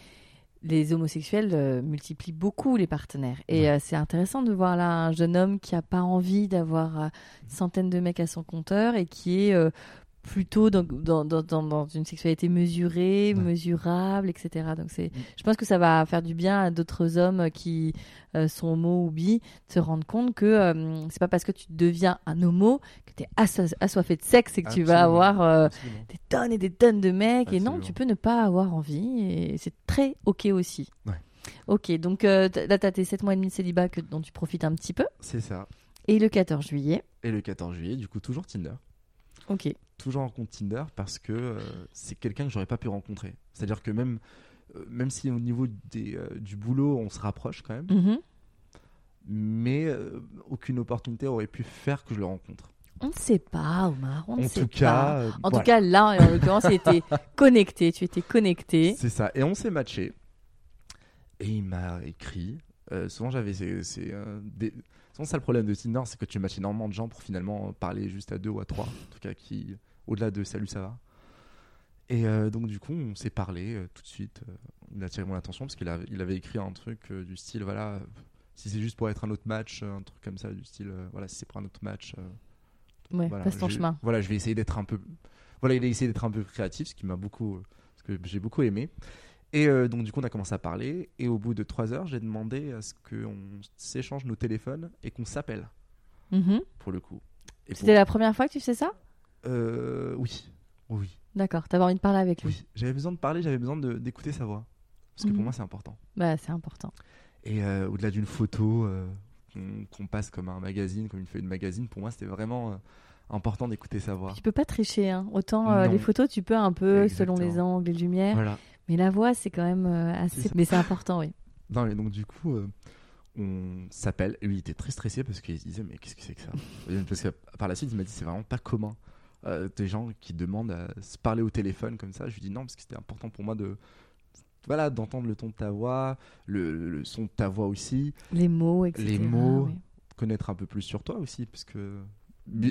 les homosexuels multiplient beaucoup les partenaires. Et Ouais. c'est intéressant de voir là un jeune homme qui a pas envie d'avoir euh, une centaine de mecs à son compteur et qui est plutôt dans, dans, dans, dans- une sexualité mesurée, Ouais. mesurable, etc. Donc c'est, Mm. je pense que ça va faire du bien à d'autres hommes qui euh, sont homo ou bi de se rendre compte que euh, c'est pas parce que tu deviens un homo que tu es assoiffé de sexe et que tu vas avoir euh, des tonnes et des tonnes de mecs. Et non, tu peux ne pas avoir envie et c'est très ok aussi. Ouais. Ok, donc euh, là, tu as tes 7 mois et demi de célibat que, dont tu profites un petit peu. C'est ça. Et le 14 juillet, Et le 14 juillet, du coup, toujours Tinder. Ok. Toujours en compte Tinder parce que euh, c'est quelqu'un que j'aurais pas pu rencontrer. C'est-à-dire que même, euh, même si au niveau des, euh, du boulot, on se rapproche quand même, Mhm. mais aucune opportunité aurait pu faire que je le rencontre. On ne sait pas, Omar, on ne en sait tout pas. cas, En voilà. tout cas, là, en l'occurrence, il était <laughs> connecté. Tu étais connecté. c'est ça. Et on s'est matché. Et il m'a écrit. Souvent, j'avais euh, des... souvent ça le problème de Tinder, c'est que tu matches énormément de gens pour finalement parler juste à deux ou à trois, en tout cas qui au-delà de salut ça va. Et euh, donc du coup, on s'est parlé euh, tout de suite. euh, il a attiré mon attention parce qu'il avait, il avait écrit un truc euh, du style voilà, euh, si c'est juste pour être un autre match, euh, un truc comme ça du style euh, voilà, si c'est pour un autre match. euh, Ouais, voilà, passe ton chemin. Voilà, je vais essayer d'être un peu. Voilà, il a essayé d'être un peu créatif, ce qui m'a beaucoup, euh, ce que j'ai beaucoup aimé. Et euh, donc du coup, on a commencé à parler. Et au bout de trois heures, j'ai demandé à ce qu'on s'échange nos téléphones et qu'on s'appelle Mhm. pour le coup. Pour- C'était la première fois que tu faisais ça? Euh, oui, oui, D'accord, t'avais envie de parler avec lui. oui. J'avais besoin de parler, j'avais besoin d'écouter sa voix, parce que Mhm. pour moi, c'est important. Bah, c'est important. Et euh, au-delà d'une photo qu'on passe comme un magazine, comme une feuille de magazine, pour moi, c'était vraiment important d'écouter sa voix. Tu peux pas tricher, hein. Autant euh, les photos, tu peux un peu selon les angles, les lumières. Voilà. Mais la voix, c'est quand même euh, assez. Mais c'est important, oui. <laughs> Non, mais donc du coup, euh, on s'appelle. Et lui, il était très stressé parce qu'il se disait, mais qu'est-ce que c'est que ça? Parce que par la suite, il m'a dit, c'est vraiment pas commun. euh, des gens qui demandent à se parler au téléphone comme ça. Je lui dis non, parce que c'était important pour moi de. Voilà, d'entendre le ton de ta voix, le, le son de ta voix aussi, Les mots, etc. Les mots. oui. connaître un peu plus sur toi aussi, parce que.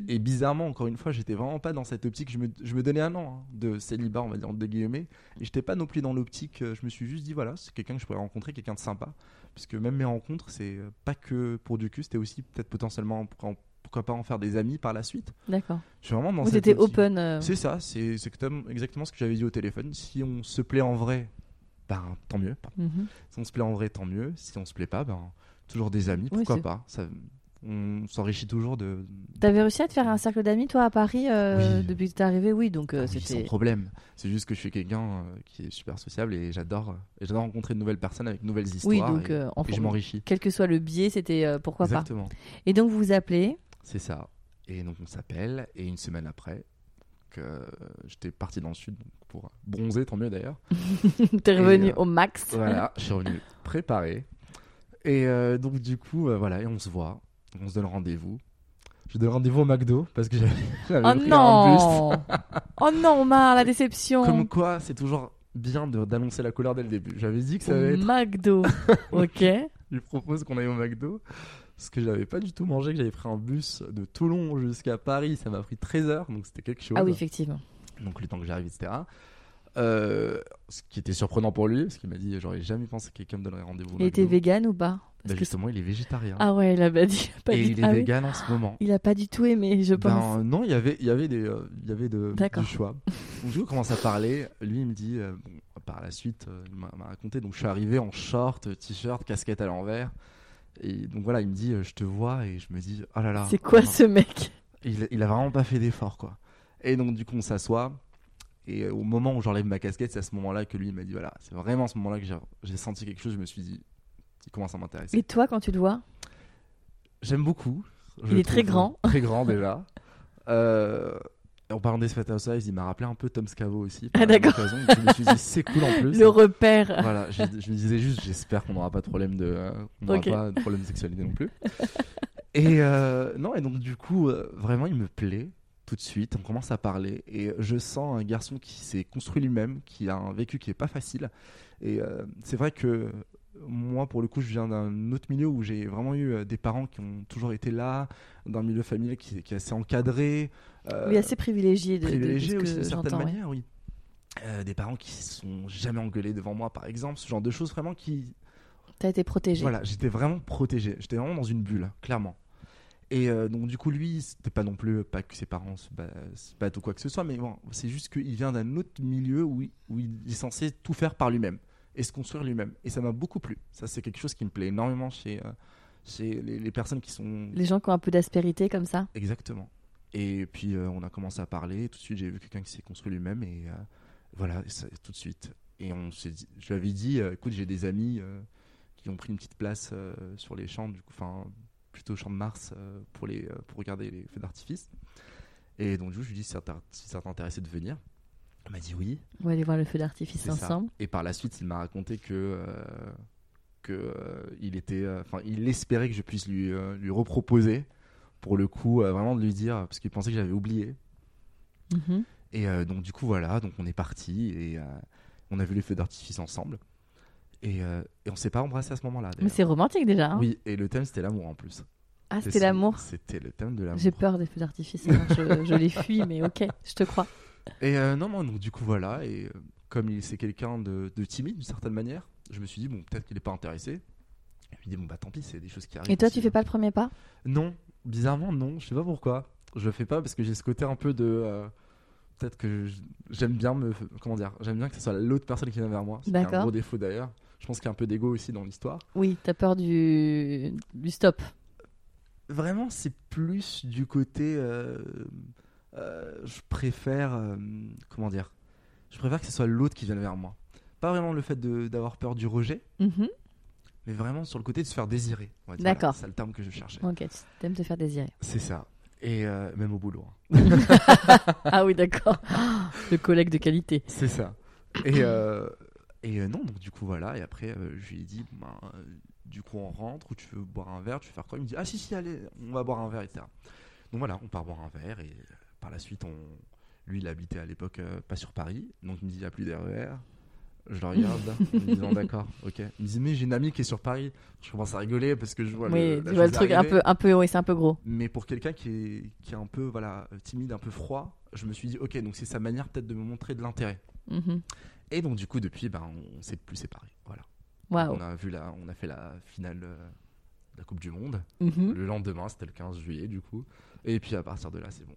Et bizarrement, encore une fois, j'étais vraiment pas dans cette optique. Je me, je me donnais un an hein, de célibat, on va dire, entre guillemets. Et j'étais pas non plus dans l'optique. euh, Je me suis juste dit, voilà, c'est quelqu'un que je pourrais rencontrer, quelqu'un de sympa. Puisque même mes rencontres, c'est euh, pas que pour du cul, c'était aussi peut-être potentiellement pour, pourquoi pas en faire des amis par la suite. D'accord. Je suis vraiment dans Vous cette étiez optique. open. euh, C'est ça, c'est exactement- ce que j'avais dit au téléphone. Si on se plaît en vrai, ben tant mieux. mhm. Si on se plaît en vrai, tant mieux. Si on se plaît pas, ben toujours des amis, pourquoi pas. Ça, on s'enrichit toujours de. T'avais réussi à te faire un cercle d'amis, toi, à Paris, euh, Oui. depuis que t'es arrivé? Oui, donc euh, Ah oui, sans c'était. problème. C'est juste que je suis quelqu'un euh, qui est super sociable et j'adore j'adore rencontrer de nouvelles personnes avec de nouvelles histoires. Oui, donc et, euh, en et je m'enrichis. quel que soit le biais, c'était euh, pourquoi Exactement. pas. Et donc vous vous appelez? C'est ça. Et donc on s'appelle et une semaine après, que j'étais parti dans le sud pour bronzer, tant mieux d'ailleurs. <laughs> T'es revenu euh, au max. Voilà, je suis revenu préparé. Et euh, donc du coup, euh, voilà, et on se voit, on se donne rendez-vous. Je donne rendez-vous au McDo parce que j'avais <laughs> j'avais Oh pris un bus. non <laughs> Oh non, Omar, la déception Comme quoi, c'est toujours bien de- d'annoncer la couleur dès le début. J'avais dit que ça allait être. McDo. <laughs> ok. Je lui propose qu'on aille au McDo. Parce que j'avais pas du tout mangé, que j'avais pris un bus de Toulon jusqu'à Paris. Ça m'a pris 13 heures, donc c'était quelque chose. Ah oui, effectivement. donc le temps que j'arrive, etc. Euh, ce qui était surprenant pour lui, parce qu'il m'a dit j'aurais jamais pensé que quelqu'un me donnerait rendez-vous. Il était vegan ou pas Bah, Justement, il est végétarien. Ah ouais, il a pas dit. Pas et dit- il est ah oui. vegan en ce moment. Il a pas du tout aimé, je pense. Ben, non, il y avait, il y avait des, euh, il y avait de, du choix. <laughs> Donc du coup, on commence à parler. Lui, il me dit, euh, bon, par la suite, euh, il m'a raconté. Donc je suis arrivé en short, t-shirt, casquette à l'envers. Et donc voilà, il me dit, je te vois, et je me dis, oh là là. C'est quoi ce mec? Il, il a vraiment pas fait d'effort, quoi. Et donc du coup, on s'assoit. Et euh, au moment où j'enlève ma casquette, c'est à ce moment-là que lui m'a dit, voilà, c'est vraiment à ce moment-là que j'ai- senti quelque chose. Je me suis dit, il commence à m'intéresser. Et toi, quand tu le vois? J'aime beaucoup. Je Il est très grand. Très grand déjà. <laughs> Euh, en parlant des Housewives, il m'a rappelé un peu Tom Scavo aussi. Ah, d'accord. Je me suis dit, c'est cool en plus. Le repère. Voilà, je, je me disais juste, j'espère qu'on n'aura pas de problème de, euh, on pas de problème de sexualité non plus. et euh, non, et donc du coup, euh, vraiment, il me plaît tout de suite. On commence à parler et je sens un garçon qui s'est construit lui-même, qui a un vécu qui est pas facile. Et euh, c'est vrai que moi, pour le coup, je viens d'un autre milieu où j'ai vraiment eu euh, des parents qui ont toujours été là, d'un milieu familial qui, qui est assez encadré. euh, Oui, assez privilégié de, de- de privilégié aussi certaine manière, oui. Euh, des parents qui se sont jamais engueulés devant moi, par exemple, ce genre de choses vraiment qui. T'as été protégé. Voilà, j'étais vraiment protégé. J'étais vraiment dans une bulle, clairement. Et euh, donc, du coup, lui, c'était pas non plus pas que ses parents se ba- se battent ou quoi que ce soit, mais bon, c'est juste qu'il vient d'un autre milieu où il, où il est censé tout faire par lui-même et se construire lui-même. Et ça m'a beaucoup plu. Ça, c'est quelque chose qui me plaît énormément chez, euh, chez les, les personnes qui sont Les gens qui ont un peu d'aspérité comme ça. Exactement. Et puis euh, on a commencé à parler. Tout de suite, j'ai vu quelqu'un qui s'est construit lui-même et euh, voilà, et ça- tout de suite. Et on s'est dit, je lui avais dit, euh, écoute, j'ai des amis euh, qui ont pris une petite place euh, sur les champs, du coup, enfin plutôt au champ de Mars euh, pour les euh, pour regarder les feux d'artifice. Et donc du coup, je lui dit si ça t'intéressait de venir. Il m'a dit oui. On va aller voir le feu d'artifice ça. ensemble. Et par la suite, il m'a raconté que euh, que il était, enfin, il espérait que je puisse lui lui reproposer pour le coup, euh, vraiment de lui dire parce qu'il pensait que j'avais oublié. Mhm. Et euh, donc du coup voilà, donc on est parti et euh, on a vu les feux d'artifice ensemble. Et, euh, et on s'est pas embrassé à ce moment-là. Mais c'est romantique déjà. hein Oui, et le thème c'était l'amour en plus. ah, c'était l'amour. C'était le thème de l'amour. J'ai peur des feux d'artifice. alors je, je les fuis, mais ok, je te crois. Et euh, non, non, donc du coup voilà, et euh, comme il c'est quelqu'un de, de timide d'une certaine manière, je me suis dit bon peut-être qu'il est pas intéressé. Et je ai dit bon bah tant pis, c'est des choses qui arrivent. Et toi, aussi, tu fais hein. pas le premier pas? Non, bizarrement non, je sais pas pourquoi. Je le fais pas parce que j'ai ce côté un peu de euh, peut-être que j'aime bien me comment dire, j'aime bien que ce soit l'autre personne qui vient vers moi. C'est un gros défaut d'ailleurs. Je pense qu'il y a un peu d'ego aussi dans l'histoire. Oui, t'as peur du... du stop. Vraiment, c'est plus du côté euh, euh, je préfère euh, comment dire, je préfère que ce soit l'autre qui vienne vers moi. Pas vraiment le fait de- d'avoir peur du rejet, Mhm. mais vraiment sur le côté de se faire désirer. on va dire. D'accord. Voilà, C'est le terme que je cherchais. Ok, tu aimes te faire désirer. C'est ça. Et euh, même au boulot. hein. <laughs> ah oui, d'accord. le collègue de qualité. C'est ça. Et, euh, et euh, non, donc du coup, voilà. Et après, euh, je lui ai dit, ben, euh, du coup, on rentre ou tu veux boire un verre, tu veux faire quoi? Il me dit, ah si, si, allez, on va boire un verre, etc. Donc voilà, on part boire un verre et par la suite, on... lui, il habitait à l'époque pas sur Paris. Donc il me dit, il n'y a plus d'RER. Je le regarde, en me disant <laughs> d'accord, ok. Il me dit, mais j'ai une amie qui est sur Paris. Je commence à rigoler parce que je vois oui, le, tu vois le truc un peu, un peu, oui, c'est un peu gros. Mais pour quelqu'un qui est, qui est un peu voilà, timide, un peu froid, je me suis dit, ok, donc c'est sa manière peut-être de me montrer de l'intérêt. Mhm. Et donc du coup depuis ben on s'est plus séparés. Voilà. On a vu la, on a fait la finale euh, la Coupe du Monde. Mhm. Le lendemain, c'était le 15 juillet, du coup. Et puis à partir de là, c'est bon.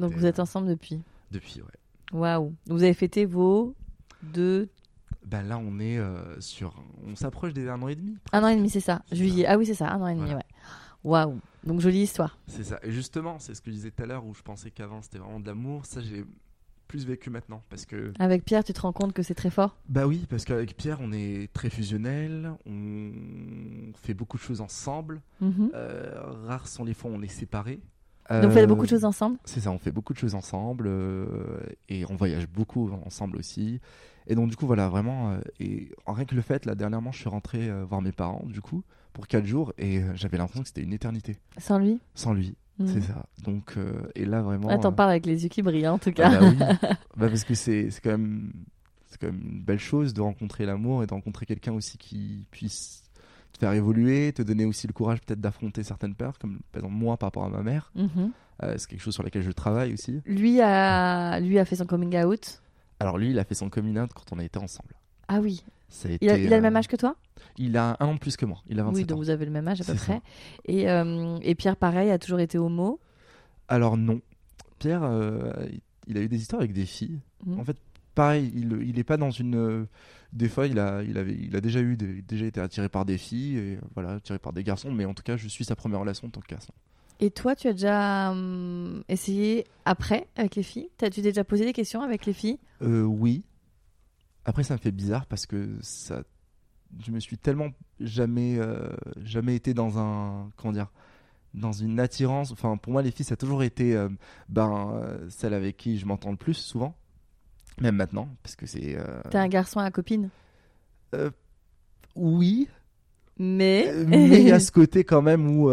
Donc vous êtes euh, ensemble depuis. Depuis, ouais. Waouh. Vous avez fêté vos deux. Ben là, on est euh, sur. On s'approche des un an et demi. Un an et demi, c'est ça. Juillet. Ah oui, c'est ça. Un an et demi, Voilà. ouais. Waouh. Donc jolie histoire. C'est ça. Et justement, c'est ce que je disais tout à l'heure où je pensais qu'avant c'était vraiment de l'amour. Ça, j'ai plus vécu maintenant. Parce que. Avec Pierre, tu te rends compte que c'est très fort? Bah oui, parce qu'avec Pierre, on est très fusionnel. On fait beaucoup de choses ensemble. Mhm. Euh, rares sont les fois où on est séparés. Donc vous faites Euh, beaucoup de choses ensemble? C'est ça, on fait beaucoup de choses ensemble euh, et on voyage beaucoup ensemble aussi. Et donc du coup voilà vraiment euh, et en rien que le fait là dernièrement je suis rentré euh, voir mes parents du coup pour 4 jours et euh, j'avais l'impression que c'était une éternité sans lui? Sans lui. C'est ça. Donc euh, et là vraiment Ah, t'en euh, parles avec les yeux qui brillent, hein, en tout ah cas. bah oui. <laughs> Bah, parce que c'est quand même c'est quand même une belle chose de rencontrer l'amour et de rencontrer quelqu'un aussi qui puisse te faire évoluer, te donner aussi le courage peut-être d'affronter certaines peurs comme par exemple moi par rapport à ma mère. Mhm. Euh, c'est quelque chose sur lequel je travaille aussi. Lui, a... lui a fait son coming out? Alors lui, il a fait son coming out quand on a été ensemble. Ah oui. Ça a Il a, il a le euh, même âge que toi? Il a un an de plus que moi. Il a 27 Oui, donc ans. vous avez le même âge à peu près. Et, euh, et Pierre, pareil, a toujours été homo? Alors non. Pierre, euh, il a eu des histoires avec des filles. Mhm. En fait, pareil, il, il est pas dans une. euh, Des fois, il a, il avait, il a déjà eu, des- déjà été attiré par des filles et voilà, attiré par des garçons. Mais en tout cas, je suis sa première relation en tant que garçon. Et toi, tu as déjà hum, essayé après avec les filles? T'as- Tu t'es déjà posé des questions avec les filles? Euh, oui. Après, ça me fait bizarre parce que ça, je me suis tellement jamais, euh, jamais été dans un, comment dire, dans une attirance. Enfin, pour moi, les filles, ça a toujours été, euh, ben, euh, celle avec qui je m'entends le plus souvent, même maintenant, parce que c'est. T'es un garçon à copine? Oui, Mais. mais il y a <laughs> ce côté quand même où.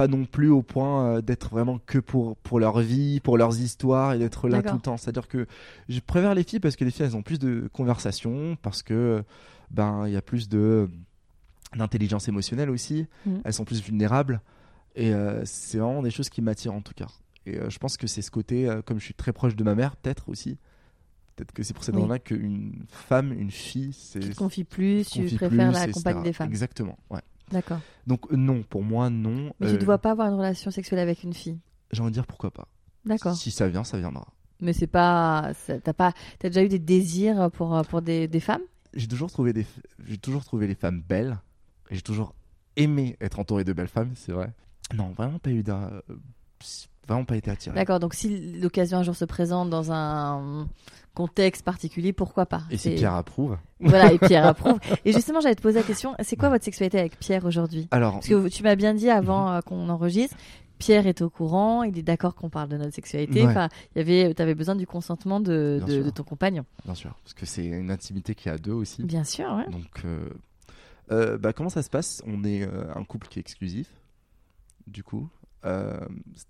Euh, pas non plus au point euh, d'être vraiment que pour, pour leur vie, pour leurs histoires et d'être là tout le temps. C'est-à-dire que je préfère les filles parce que les filles elles ont plus de conversations, parce que ben il y a plus de d'intelligence émotionnelle aussi, Mhm. elles sont plus vulnérables et euh, c'est vraiment des choses qui m'attirent en tout cas. Et euh, je pense que c'est ce côté, euh, comme je suis très proche de ma mère, peut-être aussi. Peut-être que c'est pour cette Oui. raison-là qu'une femme, une fille, c'est. Tu te confies plus, tu préfères plus, la etc. compagnie des femmes. Exactement, ouais. D'accord. Donc euh, non, pour moi non. Mais tu Euh, ne dois pas avoir une relation sexuelle avec une fille? J'ai envie de dire pourquoi pas. D'accord. Si ça vient, ça viendra. Mais c'est pas. T'as pas. T'as déjà eu des désirs pour, pour des, des femmes? J'ai toujours trouvé des, j'ai toujours trouvé les femmes belles. J'ai toujours aimé être entouré de belles femmes, c'est vrai. Non, vraiment pas eu d'un, euh, vraiment pas été attiré. D'accord. Donc si l'occasion un jour se présente dans un contexte particulier, pourquoi pas Et si Pierre approuve. Voilà, et Pierre <laughs> approuve. Et justement, j'allais te poser la question c'est quoi votre sexualité avec Pierre aujourd'hui? Alors, Parce que tu m'as bien dit avant euh, qu'on enregistre, Pierre est au courant, il est d'accord qu'on parle de notre sexualité. Ouais. Enfin, y avait, tu avais besoin du consentement de, de, ton compagnon. bien sûr, parce que c'est une intimité qui est à deux aussi. Bien sûr, ouais. Donc, euh, euh, bah, comment ça se passe? On est euh, un couple qui est exclusif, du coup? Euh,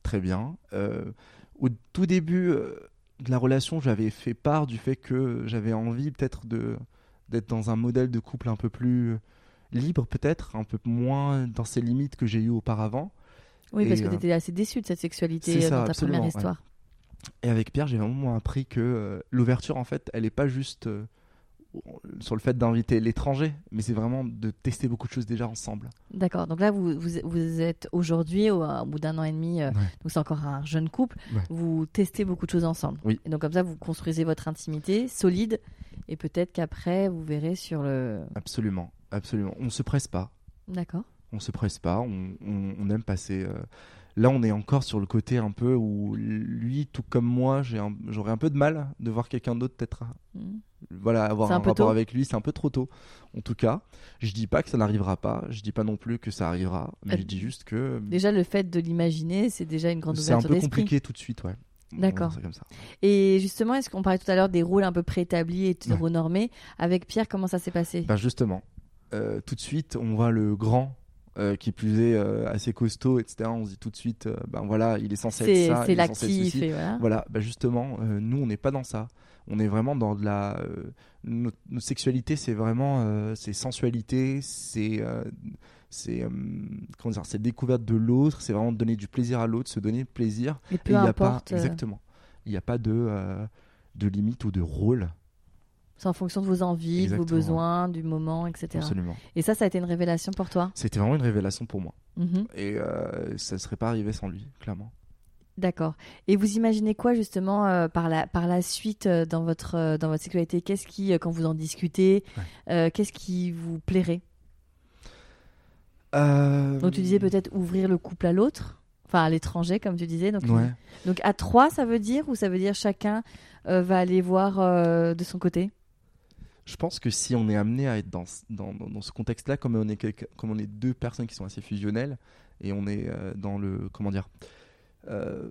très bien. Euh, au tout début euh, de la relation, j'avais fait part du fait que j'avais envie peut-être de d'être dans un modèle de couple un peu plus libre, peut-être, un peu moins dans ces limites que j'ai eues auparavant. Oui, parce Et, que tu étais assez déçu de cette sexualité ça, dans ta première ouais. histoire. Et avec Pierre, j'ai vraiment appris que euh, l'ouverture, en fait, elle n'est pas juste euh, sur le fait d'inviter l'étranger, mais c'est vraiment de tester beaucoup de choses déjà ensemble. D'accord. Donc là, vous, vous, vous êtes aujourd'hui, au, au bout d'un an et demi, euh, Ouais. donc c'est encore un jeune couple, Ouais. vous testez beaucoup de choses ensemble. Oui. Et donc comme ça, vous construisez votre intimité solide, et peut-être qu'après, vous verrez sur le. Absolument, absolument. On se presse pas. D'accord. On se presse pas. On, on- on aime passer. euh, Là, on est encore sur le côté un peu où lui, tout comme moi, un- j'aurais un peu de mal de voir quelqu'un d'autre peut-être. Mhm. Voilà, avoir un, rapport tôt avec lui, c'est un peu trop tôt. En tout cas, je dis pas que ça n'arrivera pas. Je dis pas non plus que ça arrivera. Mais Euh, je dis juste que Déjà, le fait de l'imaginer, c'est déjà une grande c'est un ouverture peu compliqué tout de suite, ouais. D'accord. Et justement, est-ce qu'on parlait tout à l'heure des rôles un peu préétablis et Ouais. renormés Avec Pierre, comment ça s'est passé? Ben justement, euh, tout de suite, on voit le grand euh, qui plus est euh, assez costaud, etc. On se dit tout de suite, euh, ben voilà, il est censé être ça, c'est il est censé être l'actif ceci. et voilà. Voilà, ben justement, euh, nous, on n'est pas dans ça. On est vraiment dans de la. euh, notre, notre sexualité, c'est vraiment. c'est sensualité, c'est. c'est comment dire, c'est découverte de l'autre, c'est vraiment donner du plaisir à l'autre, se donner plaisir. Et Et peu il n'y a importe. pas, euh, exactement, il n'y a pas de, de limite ou de rôle. C'est en fonction de vos envies, de vos besoins, du moment, etc. Absolument. Et ça, ça a été une révélation pour toi? C'était vraiment une révélation pour moi. Mhm. Et euh, ça ne serait pas arrivé sans lui, clairement. D'accord. Et vous imaginez quoi justement euh, par, la, par la suite euh, dans, votre, euh, dans votre sexualité? Qu'est-ce qui, quand vous en discutez, qu'est-ce qui vous plairait? Donc tu disais peut-être ouvrir le couple à l'autre, enfin à l'étranger comme tu disais. Donc, Ouais. donc à trois, ça veut dire ou ça veut dire chacun va aller voir de son côté? Je pense que si on est amené à être dans, ce- contexte-là, comme on, est comme on est deux personnes qui sont assez fusionnelles, et on est euh, dans le. Comment dire euh,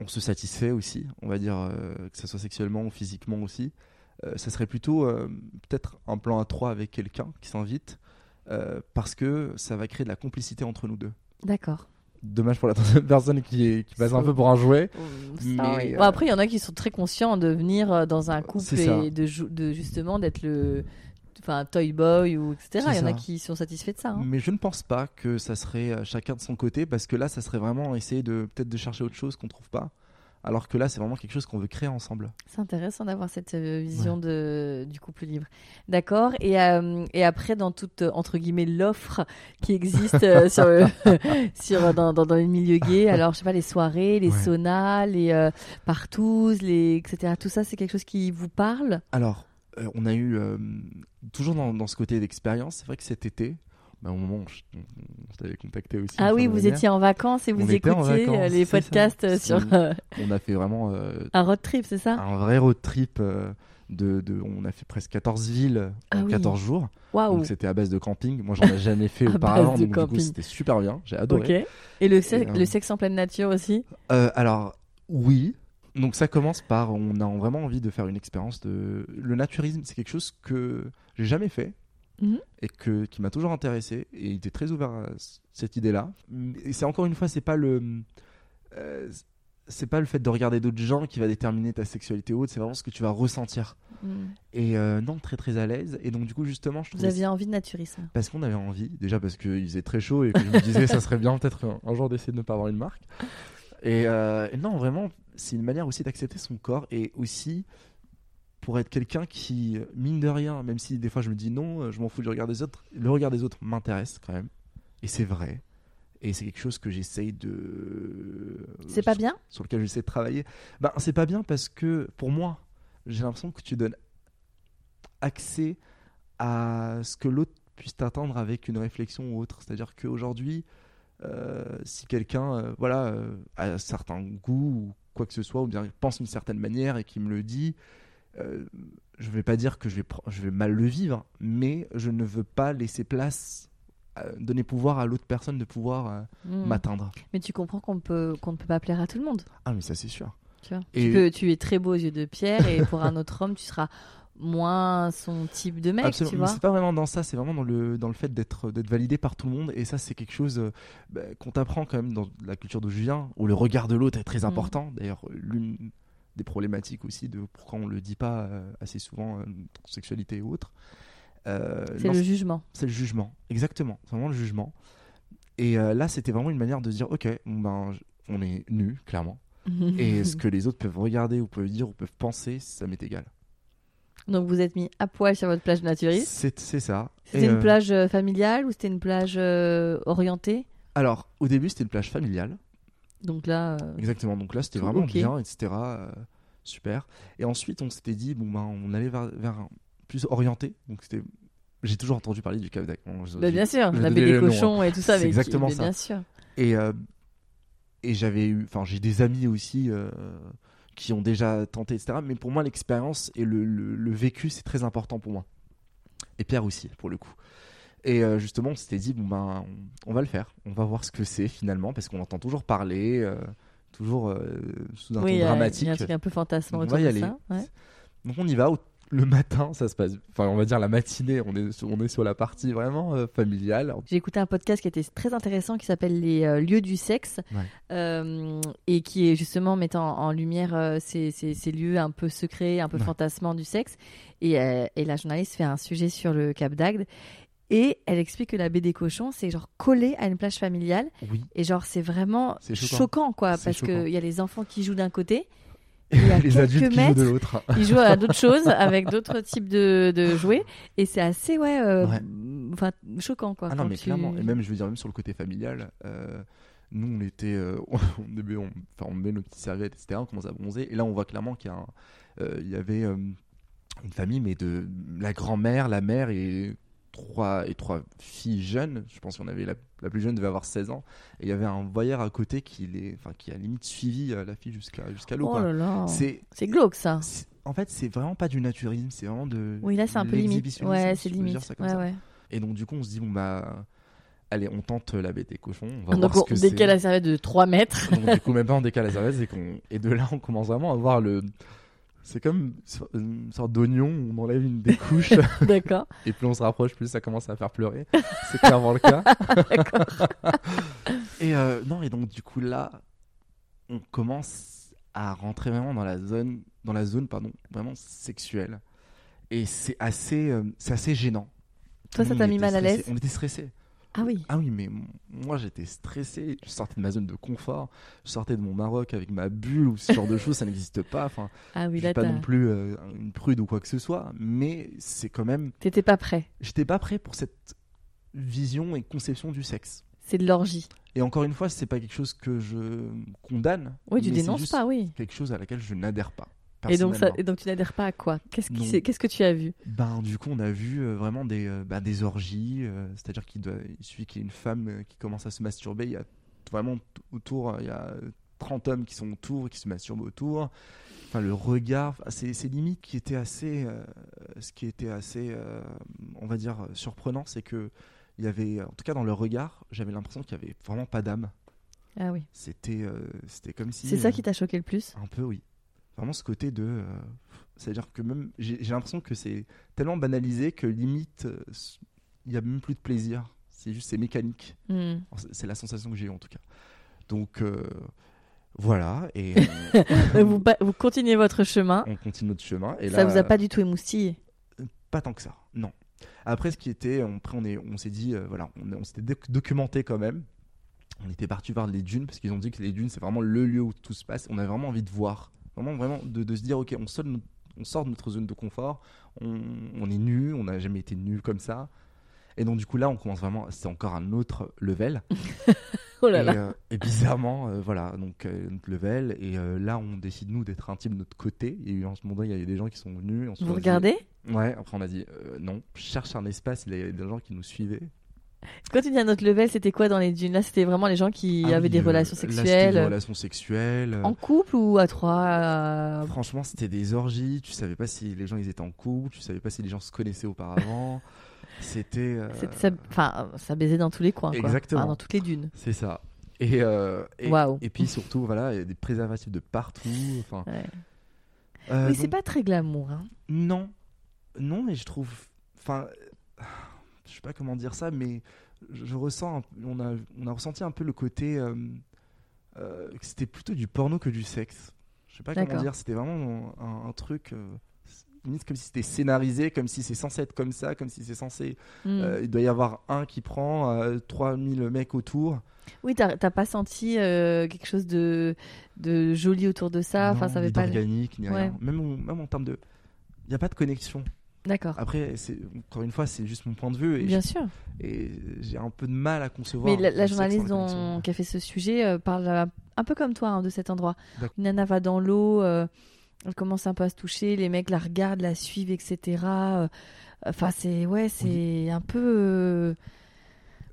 On se satisfait aussi, on va dire, euh, que ce soit sexuellement ou physiquement aussi. Ça serait plutôt peut-être un plan à trois avec quelqu'un qui s'invite, parce que ça va créer de la complicité entre nous deux. D'accord. Dommage pour la troisième <laughs> personne qui, est, qui passe un peu pour un jouet. Mais, euh, après, il y en a qui sont très conscients de venir euh, dans un couple et de, justement d'être le enfin toy boy ou etc. Il y en a qui sont satisfaits de ça. hein. Mais je ne pense pas que ça serait euh, chacun de son côté, parce que là, ça serait vraiment essayer de peut-être de chercher autre chose qu'on trouve pas. Alors que là, c'est vraiment quelque chose qu'on veut créer ensemble. C'est intéressant d'avoir cette euh, vision de, du couple libre. D'accord. Et, euh, et après, dans toute, euh, entre guillemets, l'offre qui existe euh, sur, <laughs> <laughs> dans, dans, dans les milieux gays, alors, je sais pas, les soirées, les Ouais. saunas, les partouzes, les, etc. Tout ça, c'est quelque chose qui vous parle? Alors, on a eu, toujours dans, dans ce côté d'expérience, c'est vrai que cet été, bah, au moment où je, on, on t'avait contacté aussi. Ah oui, vous étiez en vacances et vous On écoutiez euh, vacances, les podcasts euh, sur euh, On a fait vraiment un road trip, c'est ça? un vrai road trip. de, de- on a fait presque 14 villes Ah en oui. 14 jours. Waouh Donc c'était à base de camping. Moi, j'en ai jamais fait <laughs> auparavant. Donc du coup, camping. c'était super bien. J'ai adoré. Et le, se- Et, le sexe en pleine nature aussi? Euh, alors, oui. Donc ça commence par, on a vraiment envie de faire une expérience de... Le naturisme, c'est quelque chose que j'ai jamais fait Mhm. et que, qui m'a toujours intéressé et il était très ouvert à cette idée-là. Et c'est encore une fois, c'est pas le... euh, c'est pas le fait de regarder d'autres gens qui va déterminer ta sexualité ou autre, c'est vraiment ce que tu vas ressentir. Mm. Et euh, non, très très à l'aise. Et donc du coup, justement, je Vous aviez envie de naturisme parce qu'on avait envie, déjà parce qu'il faisait très chaud et que je me disais ça serait bien peut-être un, un jour d'essayer de ne pas avoir une marque. Et, euh, et non, vraiment, c'est une manière aussi d'accepter son corps et aussi pour être quelqu'un qui, mine de rien, même si des fois je me dis non, euh, je m'en fous du regard des autres, le regard des autres m'intéresse quand même. Et c'est vrai. Et c'est quelque chose que j'essaye de. C'est pas bien? Sur lequel j'essaie de travailler. Ben, c'est pas bien parce que pour moi, j'ai l'impression que tu donnes accès à ce que l'autre puisse t'attendre avec une réflexion ou autre. C'est-à-dire qu'aujourd'hui, euh, si quelqu'un euh, voilà, euh, a un certain goût ou quoi que ce soit, ou bien pense d'une certaine manière et qui me le dit, euh, je vais pas dire que je vais, pr- je vais mal le vivre, mais je ne veux pas laisser place, euh, donner pouvoir à l'autre personne de pouvoir euh, Mm. m'atteindre. Mais tu comprends qu'on peut, qu'on ne peut pas plaire à tout le monde. Ah, mais ça c'est sûr. Tu, vois. Et- tu, peux- tu es très beau aux yeux de Pierre et pour un autre homme, tu seras moins son type de mec, Absolument. tu Mais vois. C'est pas vraiment dans ça, c'est vraiment dans le, dans le fait d'être d'être validé par tout le monde. Et ça, c'est quelque chose euh, bah, qu'on t'apprend quand même dans la culture d'où je viens, où le regard de l'autre est très Mhm. important. D'ailleurs, l'une des problématiques aussi de pourquoi on le dit pas euh, assez souvent, euh, notre sexualité et autres. Euh, C'est le jugement. c'est le jugement, exactement. C'est vraiment le jugement. Et euh, là, c'était vraiment une manière de dire, ok, ben, on est nus, clairement. <laughs> Et ce que les autres peuvent regarder ou peuvent dire ou peuvent penser, ça m'est égal. Donc vous êtes mis à poil sur votre plage naturiste. C'est ça. C'était une euh, plage euh, familiale ou c'était une plage euh, orientée? Alors, au début, c'était une plage familiale. Donc là, euh, Exactement. Donc là, c'était vraiment bien, etc. euh, super. Et ensuite, on s'était dit, bon, ben, on allait vers, vers un plus orienté. Donc c'était. J'ai toujours entendu parler du Cap. Bon, bah, bien sûr, la baie des hein. cochons et tout ça. C'est qui- exactement ça. Bien sûr. Et, euh, et j'avais eu. Enfin, j'ai des amis aussi euh, qui ont déjà tenté, etc. Mais pour moi, l'expérience et le, le- le vécu, c'est très important pour moi. Et Pierre aussi, pour le coup. Et euh, justement, on s'était dit, bon, ben, on, va le faire. On va voir ce que c'est finalement, parce qu'on entend toujours parler, euh, toujours euh, sous un Oui, ton a- dramatique. il y a un truc un peu fantasmant On autour de ça. ouais. Donc on y va. Le matin, ça se passe. Enfin, on va dire la matinée. On est sur, on est sur la partie vraiment familiale. J'ai écouté un podcast qui était très intéressant qui s'appelle Les lieux du sexe Ouais. et qui est justement mettant en lumière ces, ces- ces lieux un peu secrets, un peu Ouais. fantasmants du sexe. Et, et la journaliste fait un sujet sur le Cap d'Agde et elle explique que la baie des cochons, c'est genre collé à une plage familiale Oui. et genre c'est vraiment choquant. choquant quoi parce qu'il y a les enfants qui jouent d'un côté <laughs> Et les adultes qui jouent de l'autre. ils jouent à d'autres <laughs> choses avec d'autres types de, de jouets et c'est assez ouais, euh, Ouais. choquant quoi. Ah non, mais tu- clairement. Et même, je veux dire, même sur le côté familial, euh, nous, on était. euh, on, on, on met nos petites serviettes, etc. On commence à bronzer. Et là, on voit clairement qu'il y, a un- euh, il y avait euh, une famille, mais de la grand-mère, la mère et trois, et trois filles jeunes. Je pense qu'on avait la, la plus jeune devait avoir 16 ans. Et il y avait un voyeur à côté qui, les, enfin, qui a limite suivi euh, la fille jusqu'à jusqu'à l'eau. Oh. C'est. C'est glauque ça. En fait, c'est vraiment pas du naturisme, c'est vraiment de. Oui là c'est un peu limite. Ouais c'est limite. Ouais ouais. Et donc, du coup, on se dit, bon, bah. Allez, on tente la bête des cochons. On va Donc voir on ce que décale la serviette de 3 mètres. Donc, du coup, même pas on décale la serviette, qu'on... et de là, on commence vraiment à voir le. C'est comme une sorte d'oignon, où on enlève une des couches, <laughs> D'accord. et plus on se rapproche, plus ça commence à faire pleurer. C'est clairement le cas. <laughs> et euh, non, et donc, du coup, là, on commence à rentrer vraiment dans la zone, dans la zone pardon, vraiment sexuelle. Et c'est assez, euh, c'est assez gênant. Toi ça t'a mis mal à l'aise? On était stressés. Ah oui. Ah oui, mais moi j'étais stressé. Je sortais de ma zone de confort. Je sortais de mon Maroc avec ma bulle ou ce genre de choses, ça n'existe pas. Enfin, Ah oui je suis pas non plus euh, une prude ou quoi que ce soit, mais c'est quand même. t'étais pas prêt. J'étais pas prêt pour cette vision et conception du sexe. C'est de l'orgie. Et encore une fois, c'est pas quelque chose que je condamne. Oui tu dénonces pas oui. Quelque chose à laquelle je n'adhère pas. Et donc, ça, personnellement. et donc tu n'adhères pas à quoi? Qu'est-ce que tu as vu? Ben, du coup, on a vu euh, vraiment des, euh, bah, des orgies. euh, C'est-à-dire qu'il il suffit qu'il y ait une femme qui commence à se masturber. Il y a vraiment autour, il y a euh, 30 hommes qui sont autour, qui se masturbent autour. Enfin, le regard, c'est limite qui était assez. ce qui était assez, on va dire, surprenant, c'est que il y avait, en tout cas dans le regard, j'avais l'impression qu'il y avait vraiment pas d'âme. Ah oui. C'était euh, c'était comme si. C'est ça euh, qui t'a choqué le plus? un peu, oui. Vraiment ce côté de. euh, C'est-à-dire que même. J'ai l'impression que c'est tellement banalisé que limite, euh, il n'y a même plus de plaisir. C'est juste, c'est mécanique. Hmm. C'est- la sensation que j'ai eue en tout cas. Donc, euh, voilà. Et <laughs> vous, vous continuez votre chemin. on continue notre chemin. Et ça là, vous a pas du tout émoustillé Pas tant que ça, non. Après, ce qui était. on- Après, on est- on s'est dit. euh, voilà, on, s'était doc- documenté quand même. On était parti voir les dunes parce qu'ils ont dit que les dunes, c'est vraiment le lieu où tout se passe. On avait vraiment envie de voir. Vraiment, vraiment, de, de se dire, ok, on sort de notre, on sort de notre zone de confort. On, on est nu, on n'a jamais été nu comme ça. Et donc, du coup, là, on commence vraiment. C'est encore un autre level. <laughs> Oh là et, là. euh, et bizarrement, euh, voilà, donc euh, notre level. Et là, on décide, nous, d'être intime de notre côté. A eu en ce moment, il y a des gens qui sont venus. on se Vous dit- regardez? Ouais, après, on a dit, non, cherche un espace. Il y avait des gens qui nous suivaient. Quand tu dis à notre level, c'était quoi dans les dunes? Là, c'était vraiment les gens qui Ah avaient oui, des euh, relations là, c'était sexuelles des relations sexuelles. en couple ou à trois euh, Franchement, c'était des orgies. Tu savais pas si les gens ils étaient en couple. Tu savais pas si les gens se connaissaient auparavant. <laughs> c'était. euh, ça, Enfin, ça baisait dans tous les coins. quoi. Exactement. Enfin, dans toutes les dunes. C'est ça. Et, euh, et, puis surtout, voilà, il y a des préservatifs de partout. Enfin, Ouais. euh, oui, c'est pas très glamour. Hein. Non, non, mais je trouve. Enfin, je sais pas comment dire ça, mais je, je ressens. On a, on a ressenti un peu le côté. euh, euh, que c'était plutôt du porno que du sexe. Je sais pas comment dire. C'était vraiment un, un truc. euh, limite comme si c'était scénarisé, comme si c'est censé être comme ça, comme si c'est censé. Hmm. il doit y avoir un qui prend euh, 3000 mecs autour. Oui, t'as pas senti quelque chose de, de joli autour de ça? Enfin, Non, ça avait ni pas. d'organique, ni Ouais. rien. Même, même en termes de. Il n'y a pas de connexion. D'accord. Après, encore une fois, c'est juste mon point de vue. Et Bien sûr. Et j'ai un peu de mal à concevoir. Mais la, journaliste dont- qui a fait ce sujet euh, parle euh, un peu comme toi hein, de cet endroit. Une nana va dans l'eau, euh, elle commence un peu à se toucher, les mecs la regardent, la suivent, etc. Enfin, c'est ouais, c'est un peu.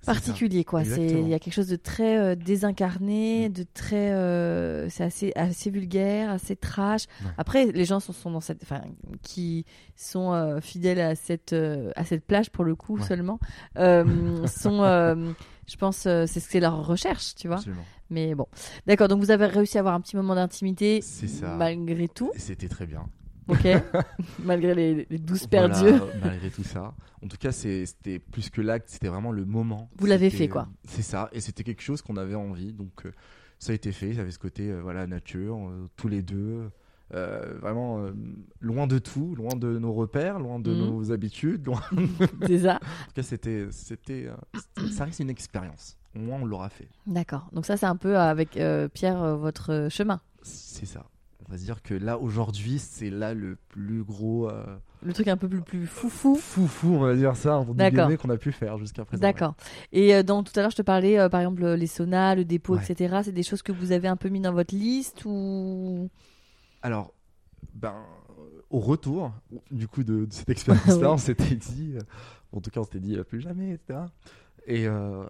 Particulier, quoi. C'est il y a quelque chose de très euh, désincarné, Mm. de très, euh, c'est assez assez vulgaire, assez trash. Ouais. Après, les gens sont, sont dans cette, enfin, qui sont euh, fidèles à cette à cette plage pour le coup Ouais. seulement, sont, <laughs> je pense, c'est ce que c'est leur recherche, tu vois. Absolument. Mais bon, d'accord. Donc vous avez réussi à avoir un petit moment d'intimité C'est ça. malgré tout, Et C'était très bien. Ok, <laughs> malgré les, les douze Voilà, perdus. malgré tout ça. En tout cas, c'était plus que l'acte, c'était vraiment le moment. Vous l'avez fait, quoi. C'est ça. Et c'était quelque chose qu'on avait envie. Donc, euh, ça a été fait. Ça avait ce côté, euh, voilà, nature, euh, tous les deux. euh, vraiment euh, loin de tout, loin de nos repères, loin de Mhm. nos habitudes. Loin... <laughs> C'est ça. En tout cas, c'était, c'était, <clears throat> ça reste une expérience. Au moins, on l'aura fait. D'accord. Donc ça, c'est un peu avec euh, Pierre votre chemin. C'est ça. Va se dire que là aujourd'hui c'est là le plus gros euh, Le truc un peu plus, plus foufou. foufou on va dire ça entre D'accord. qu'on a pu faire jusqu'à présent. D'accord. Et euh, dans, tout à l'heure, je te parlais, euh, par exemple, les saunas, le dépôt, Ouais. etc. C'est des choses que vous avez un peu mis dans votre liste ou? Alors ben au retour du coup de, de cette <laughs> expérience là on s'était dit en tout cas on s'était dit plus jamais etc. Et, euh,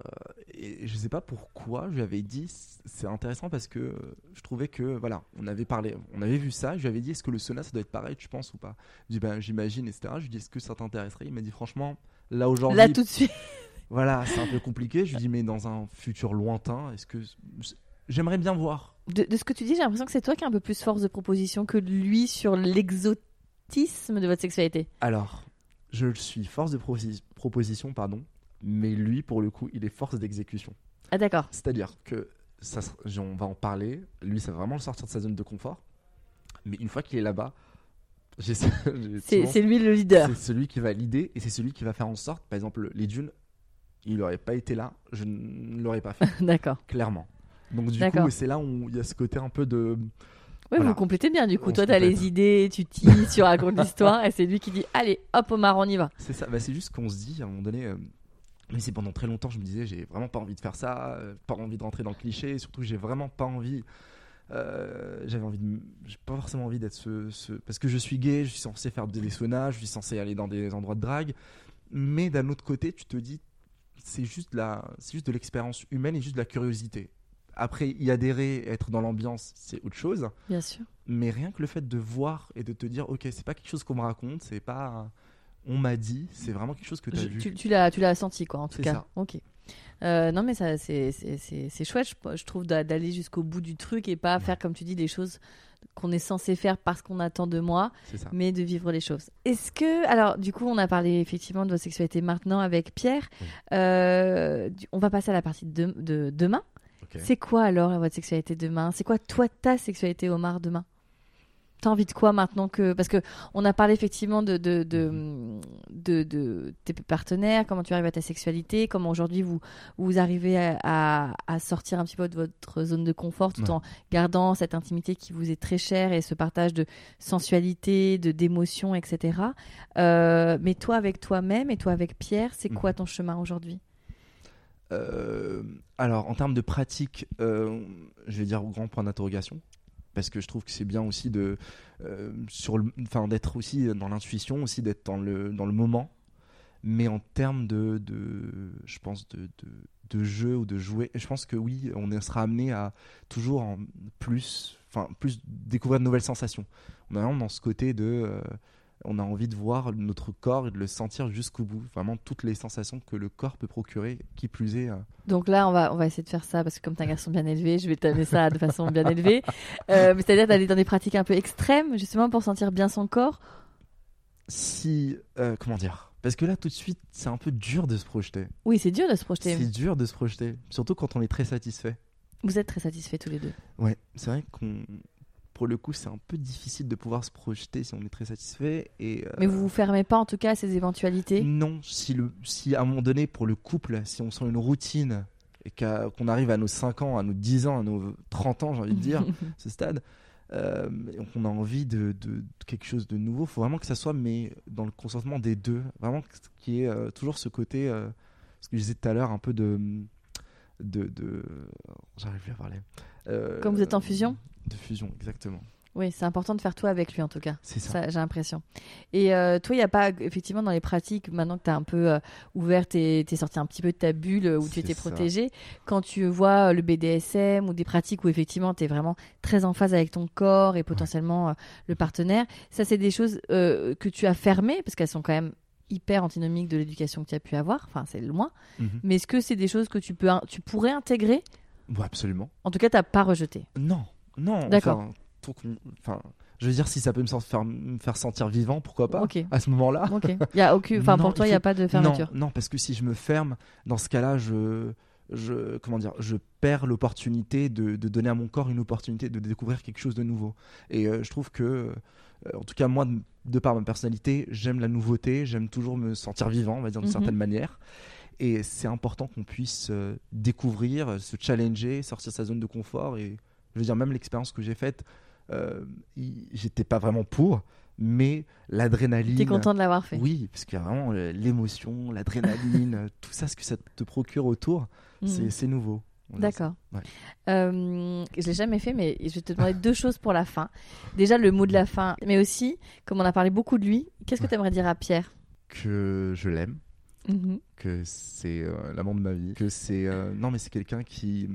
et je sais pas pourquoi je lui avais dit c'est intéressant parce que euh, je trouvais que voilà on avait parlé on avait vu ça je lui avais dit est-ce que le sauna ça doit être pareil tu penses ou pas? Je dis ben j'imagine etc je lui dis est-ce que ça t'intéresserait? Il m'a dit franchement là aujourd'hui là tout de suite. <laughs> Voilà c'est un peu compliqué. Je lui dis mais dans un futur lointain est-ce que j'aimerais bien voir. De, de ce que tu dis, j'ai l'impression que c'est toi qui as un peu plus force de proposition que lui sur l'exotisme de votre sexualité. alors je le suis force de proposition pardon mais lui pour le coup il est force d'exécution Ah d'accord. C'est-à-dire que ça, on va en parler. Lui, ça va vraiment le sortir de sa zone de confort. Mais une fois qu'il est là-bas, <laughs> C'est lui le leader. c'est celui qui va l'idée et c'est celui qui va faire en sorte, par exemple, les dunes, il n'aurait pas été là, je ne l'aurais pas fait, <laughs> D'accord. clairement. Donc du coup, c'est là où il y a ce côté un peu de... Oui, Voilà. vous complétez bien du coup. On Toi, t'as les idées, tu teases, tu racontes <laughs> l'histoire, et c'est lui qui dit Allez, hop, Omar, on y va. C'est ça, bah, c'est juste qu'on se dit à un moment donné... mais c'est pendant très longtemps, je me disais, j'ai vraiment pas envie de faire ça, euh, pas envie de rentrer dans le cliché, surtout que j'ai vraiment pas envie. euh, j'avais envie de. J'ai pas forcément envie d'être ce, ce- Parce que je suis gay, je suis censé faire des saunas, je suis censé aller dans des endroits de drague. Mais d'un autre côté, tu te dis, c'est juste, la... c'est juste de l'expérience humaine et juste de la curiosité. Après, y adhérer, être dans l'ambiance, c'est autre chose. Bien sûr. Mais rien que le fait de voir et de te dire, ok, c'est pas quelque chose qu'on me raconte, c'est pas. On m'a dit, c'est vraiment quelque chose que tu as Je- vu. tu tu l'as tu l'as senti, quoi, en tout C'est cas. ça. Ok. Euh, non, mais ça, c'est chouette, je, je trouve, d'a- d'aller jusqu'au bout du truc et pas faire, comme tu dis, les choses qu'on est censé faire parce qu'on attend de moi, mais de vivre les choses. Est-ce que, alors, du coup, on a parlé effectivement de votre sexualité maintenant avec Pierre. Oui. Euh, on va passer à la partie de, de demain. C'est quoi alors votre sexualité demain? C'est quoi toi ta sexualité Omar demain? T'as envie de quoi maintenant que parce que on a parlé effectivement de de, de, de, de tes partenaires, comment tu arrives à ta sexualité, comment aujourd'hui vous vous arrivez à, à, à sortir un petit peu de votre zone de confort tout Ouais. en gardant cette intimité qui vous est très chère et ce partage de sensualité, de d'émotions, etc. Euh, mais toi avec toi-même et toi avec Pierre, c'est quoi ton chemin aujourd'hui? Euh, alors, en termes de pratique, euh, je vais dire au grand point d'interrogation. Parce que je trouve que c'est bien aussi de, euh, sur d'être aussi dans l'intuition, aussi d'être dans le, dans le moment. Mais en termes de, de je pense, de, de, jeu ou de jouer, je pense que oui, on sera amené à toujours plus, enfin, plus découvrir de nouvelles sensations. On est vraiment dans ce côté de, euh, on a envie de voir notre corps et de le sentir jusqu'au bout. Vraiment toutes les sensations que le corps peut procurer, qui plus est. euh, Donc là, on va, on va essayer de faire ça parce que comme t'es un garçon bien élevé, je vais t'amener ça de façon bien élevée. Euh, C'est-à-dire d'aller dans des pratiques un peu extrêmes, justement pour sentir bien son corps? si euh, comment dire? Parce que là tout de suite c'est un peu dur de se projeter Oui, c'est dur de se projeter. c'est dur de se projeter surtout quand on est très satisfait Vous êtes très satisfaits tous les deux. ouais c'est vrai qu'on pour le coup c'est un peu difficile de pouvoir se projeter si on est très satisfait et euh, Mais vous vous fermez pas en tout cas à ces éventualités. non si le si à un moment donné pour le couple si on sent une routine et qu'on arrive à nos 5 ans à nos 10 ans à nos 30 ans j'ai envie de dire <laughs> ce stade euh, et qu'on a envie de, de- de quelque chose de nouveau faut vraiment que ça soit mais dans le consentement des deux vraiment qu'il y ait euh, toujours ce côté euh, ce que je disais tout à l'heure un peu de de, de... j'arrive plus à parler Euh, Comme vous êtes en fusion de fusion exactement Oui, c'est important de faire tout avec lui en tout cas. c'est ça, Ça, j'ai l'impression. Et euh, toi, il n'y a pas, effectivement, dans les pratiques, maintenant que tu es un peu euh, ouverte et tu es sorti un petit peu de ta bulle euh, où tu étais ça. protégée, quand tu vois euh, le BDSM ou des pratiques où effectivement tu es vraiment très en phase avec ton corps et potentiellement euh, le partenaire, ça, c'est des choses que tu as fermées parce qu'elles sont quand même hyper antinomiques de l'éducation que tu as pu avoir. Enfin, c'est loin. Mhm. Mais est-ce que c'est des choses que tu, peux, tu pourrais intégrer? Bon, absolument En tout cas, tu n'as pas rejeté? non non D'accord. enfin, enfin je veux dire si ça peut me faire, me faire sentir vivant pourquoi pas Ok. à ce moment là Ok. Il y a aucune, enfin, Non, pour toi, il n'y a pas de fermeture. Non, non, parce que si je me ferme, dans ce cas-là, je, je, comment dire, je perds l'opportunité de, de donner à mon corps une opportunité de découvrir quelque chose de nouveau. Et euh, je trouve que, euh, en tout cas, moi, de, de par ma personnalité, j'aime la nouveauté, j'aime toujours me sentir vivant, on va dire d'une Mhm. certaine manière. Et c'est important qu'on puisse euh, découvrir, se challenger, sortir de sa zone de confort. Et je veux dire, même l'expérience que j'ai faite, euh, j'étais pas vraiment pour, mais l'adrénaline. T'es content de l'avoir fait. Oui, parce qu'il y a vraiment euh, l'émotion, l'adrénaline, <laughs> tout ça, ce que ça te procure autour, Mhm. c'est nouveau. D'accord. Ouais. Euh, je l'ai jamais fait, mais je vais te demander deux choses pour la fin. Déjà, le mot de la fin, mais aussi, comme on a parlé beaucoup de lui, qu'est-ce que tu aimerais dire à Pierre? Que je l'aime, Mhm. que c'est euh, l'amant de ma vie, que c'est euh, non mais c'est quelqu'un qui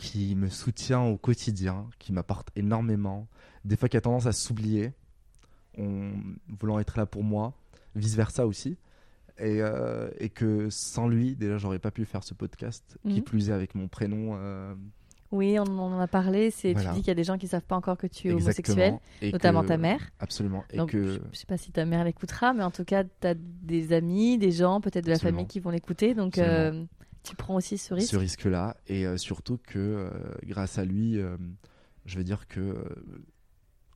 qui me soutient au quotidien, qui m'apporte énormément, des fois qui a tendance à s'oublier, en voulant être là pour moi, vice versa aussi, et, euh, et que sans lui déjà j'aurais pas pu faire ce podcast, qui Mhm. plus est avec mon prénom. euh, Oui, on, on en a parlé. C'est, Voilà. Tu dis qu'il y a des gens qui savent pas encore que tu es homosexuel, et notamment que- ta mère. Absolument, et Donc, que je je sais pas si ta mère l'écoutera, mais en tout cas, tu as des amis, des gens, peut-être de la Absolument. famille qui vont l'écouter. Donc, euh, tu prends aussi ce risque. ce risque-là et euh, surtout que euh, grâce à lui, euh, je veux dire que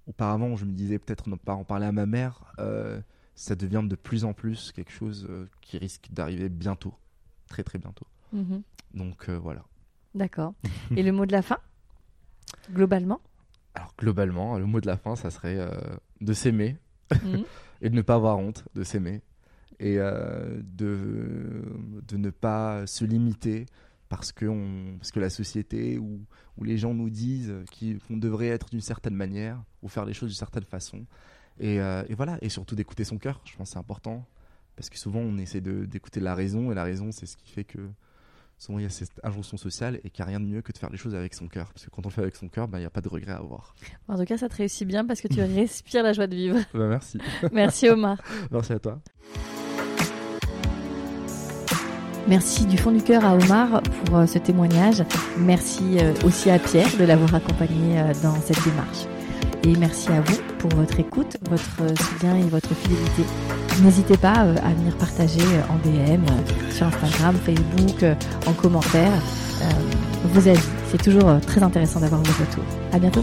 auparavant je me disais peut-être ne pas en parler à ma mère, ça devient de plus en plus quelque chose qui risque d'arriver bientôt, très très bientôt. Mhm. Donc voilà. D'accord. <laughs> Et le mot de la fin? Globalement? Alors globalement, le mot de la fin, ça serait de s'aimer Mhm. <laughs> et de ne pas avoir honte de s'aimer et euh, de, de ne pas se limiter parce que, on, parce que la société ou, ou les gens nous disent qu'on devrait être d'une certaine manière ou faire les choses d'une certaine façon. Et, euh, et voilà, et surtout d'écouter son cœur, je pense que c'est important parce que souvent on essaie d'écouter la raison et la raison c'est ce qui fait que souvent il y a cette injonction sociale et qu'il n'y a rien de mieux que de faire les choses avec son cœur parce que quand on fait avec son cœur, bah, il n'y a pas de regret à avoir. En tout cas, ça te réussit bien parce que tu <laughs> respires la joie de vivre. Bah, merci, <laughs> Merci Omar. merci à toi. Merci du fond du cœur à Omar pour euh, ce témoignage. Merci euh, aussi à Pierre de l'avoir accompagné euh, dans cette démarche. Et merci à vous pour votre écoute, votre soutien et votre fidélité. N'hésitez pas à venir partager en DM sur Instagram, Facebook, en commentaire vos avis. C'est toujours très intéressant d'avoir vos retours. À bientôt.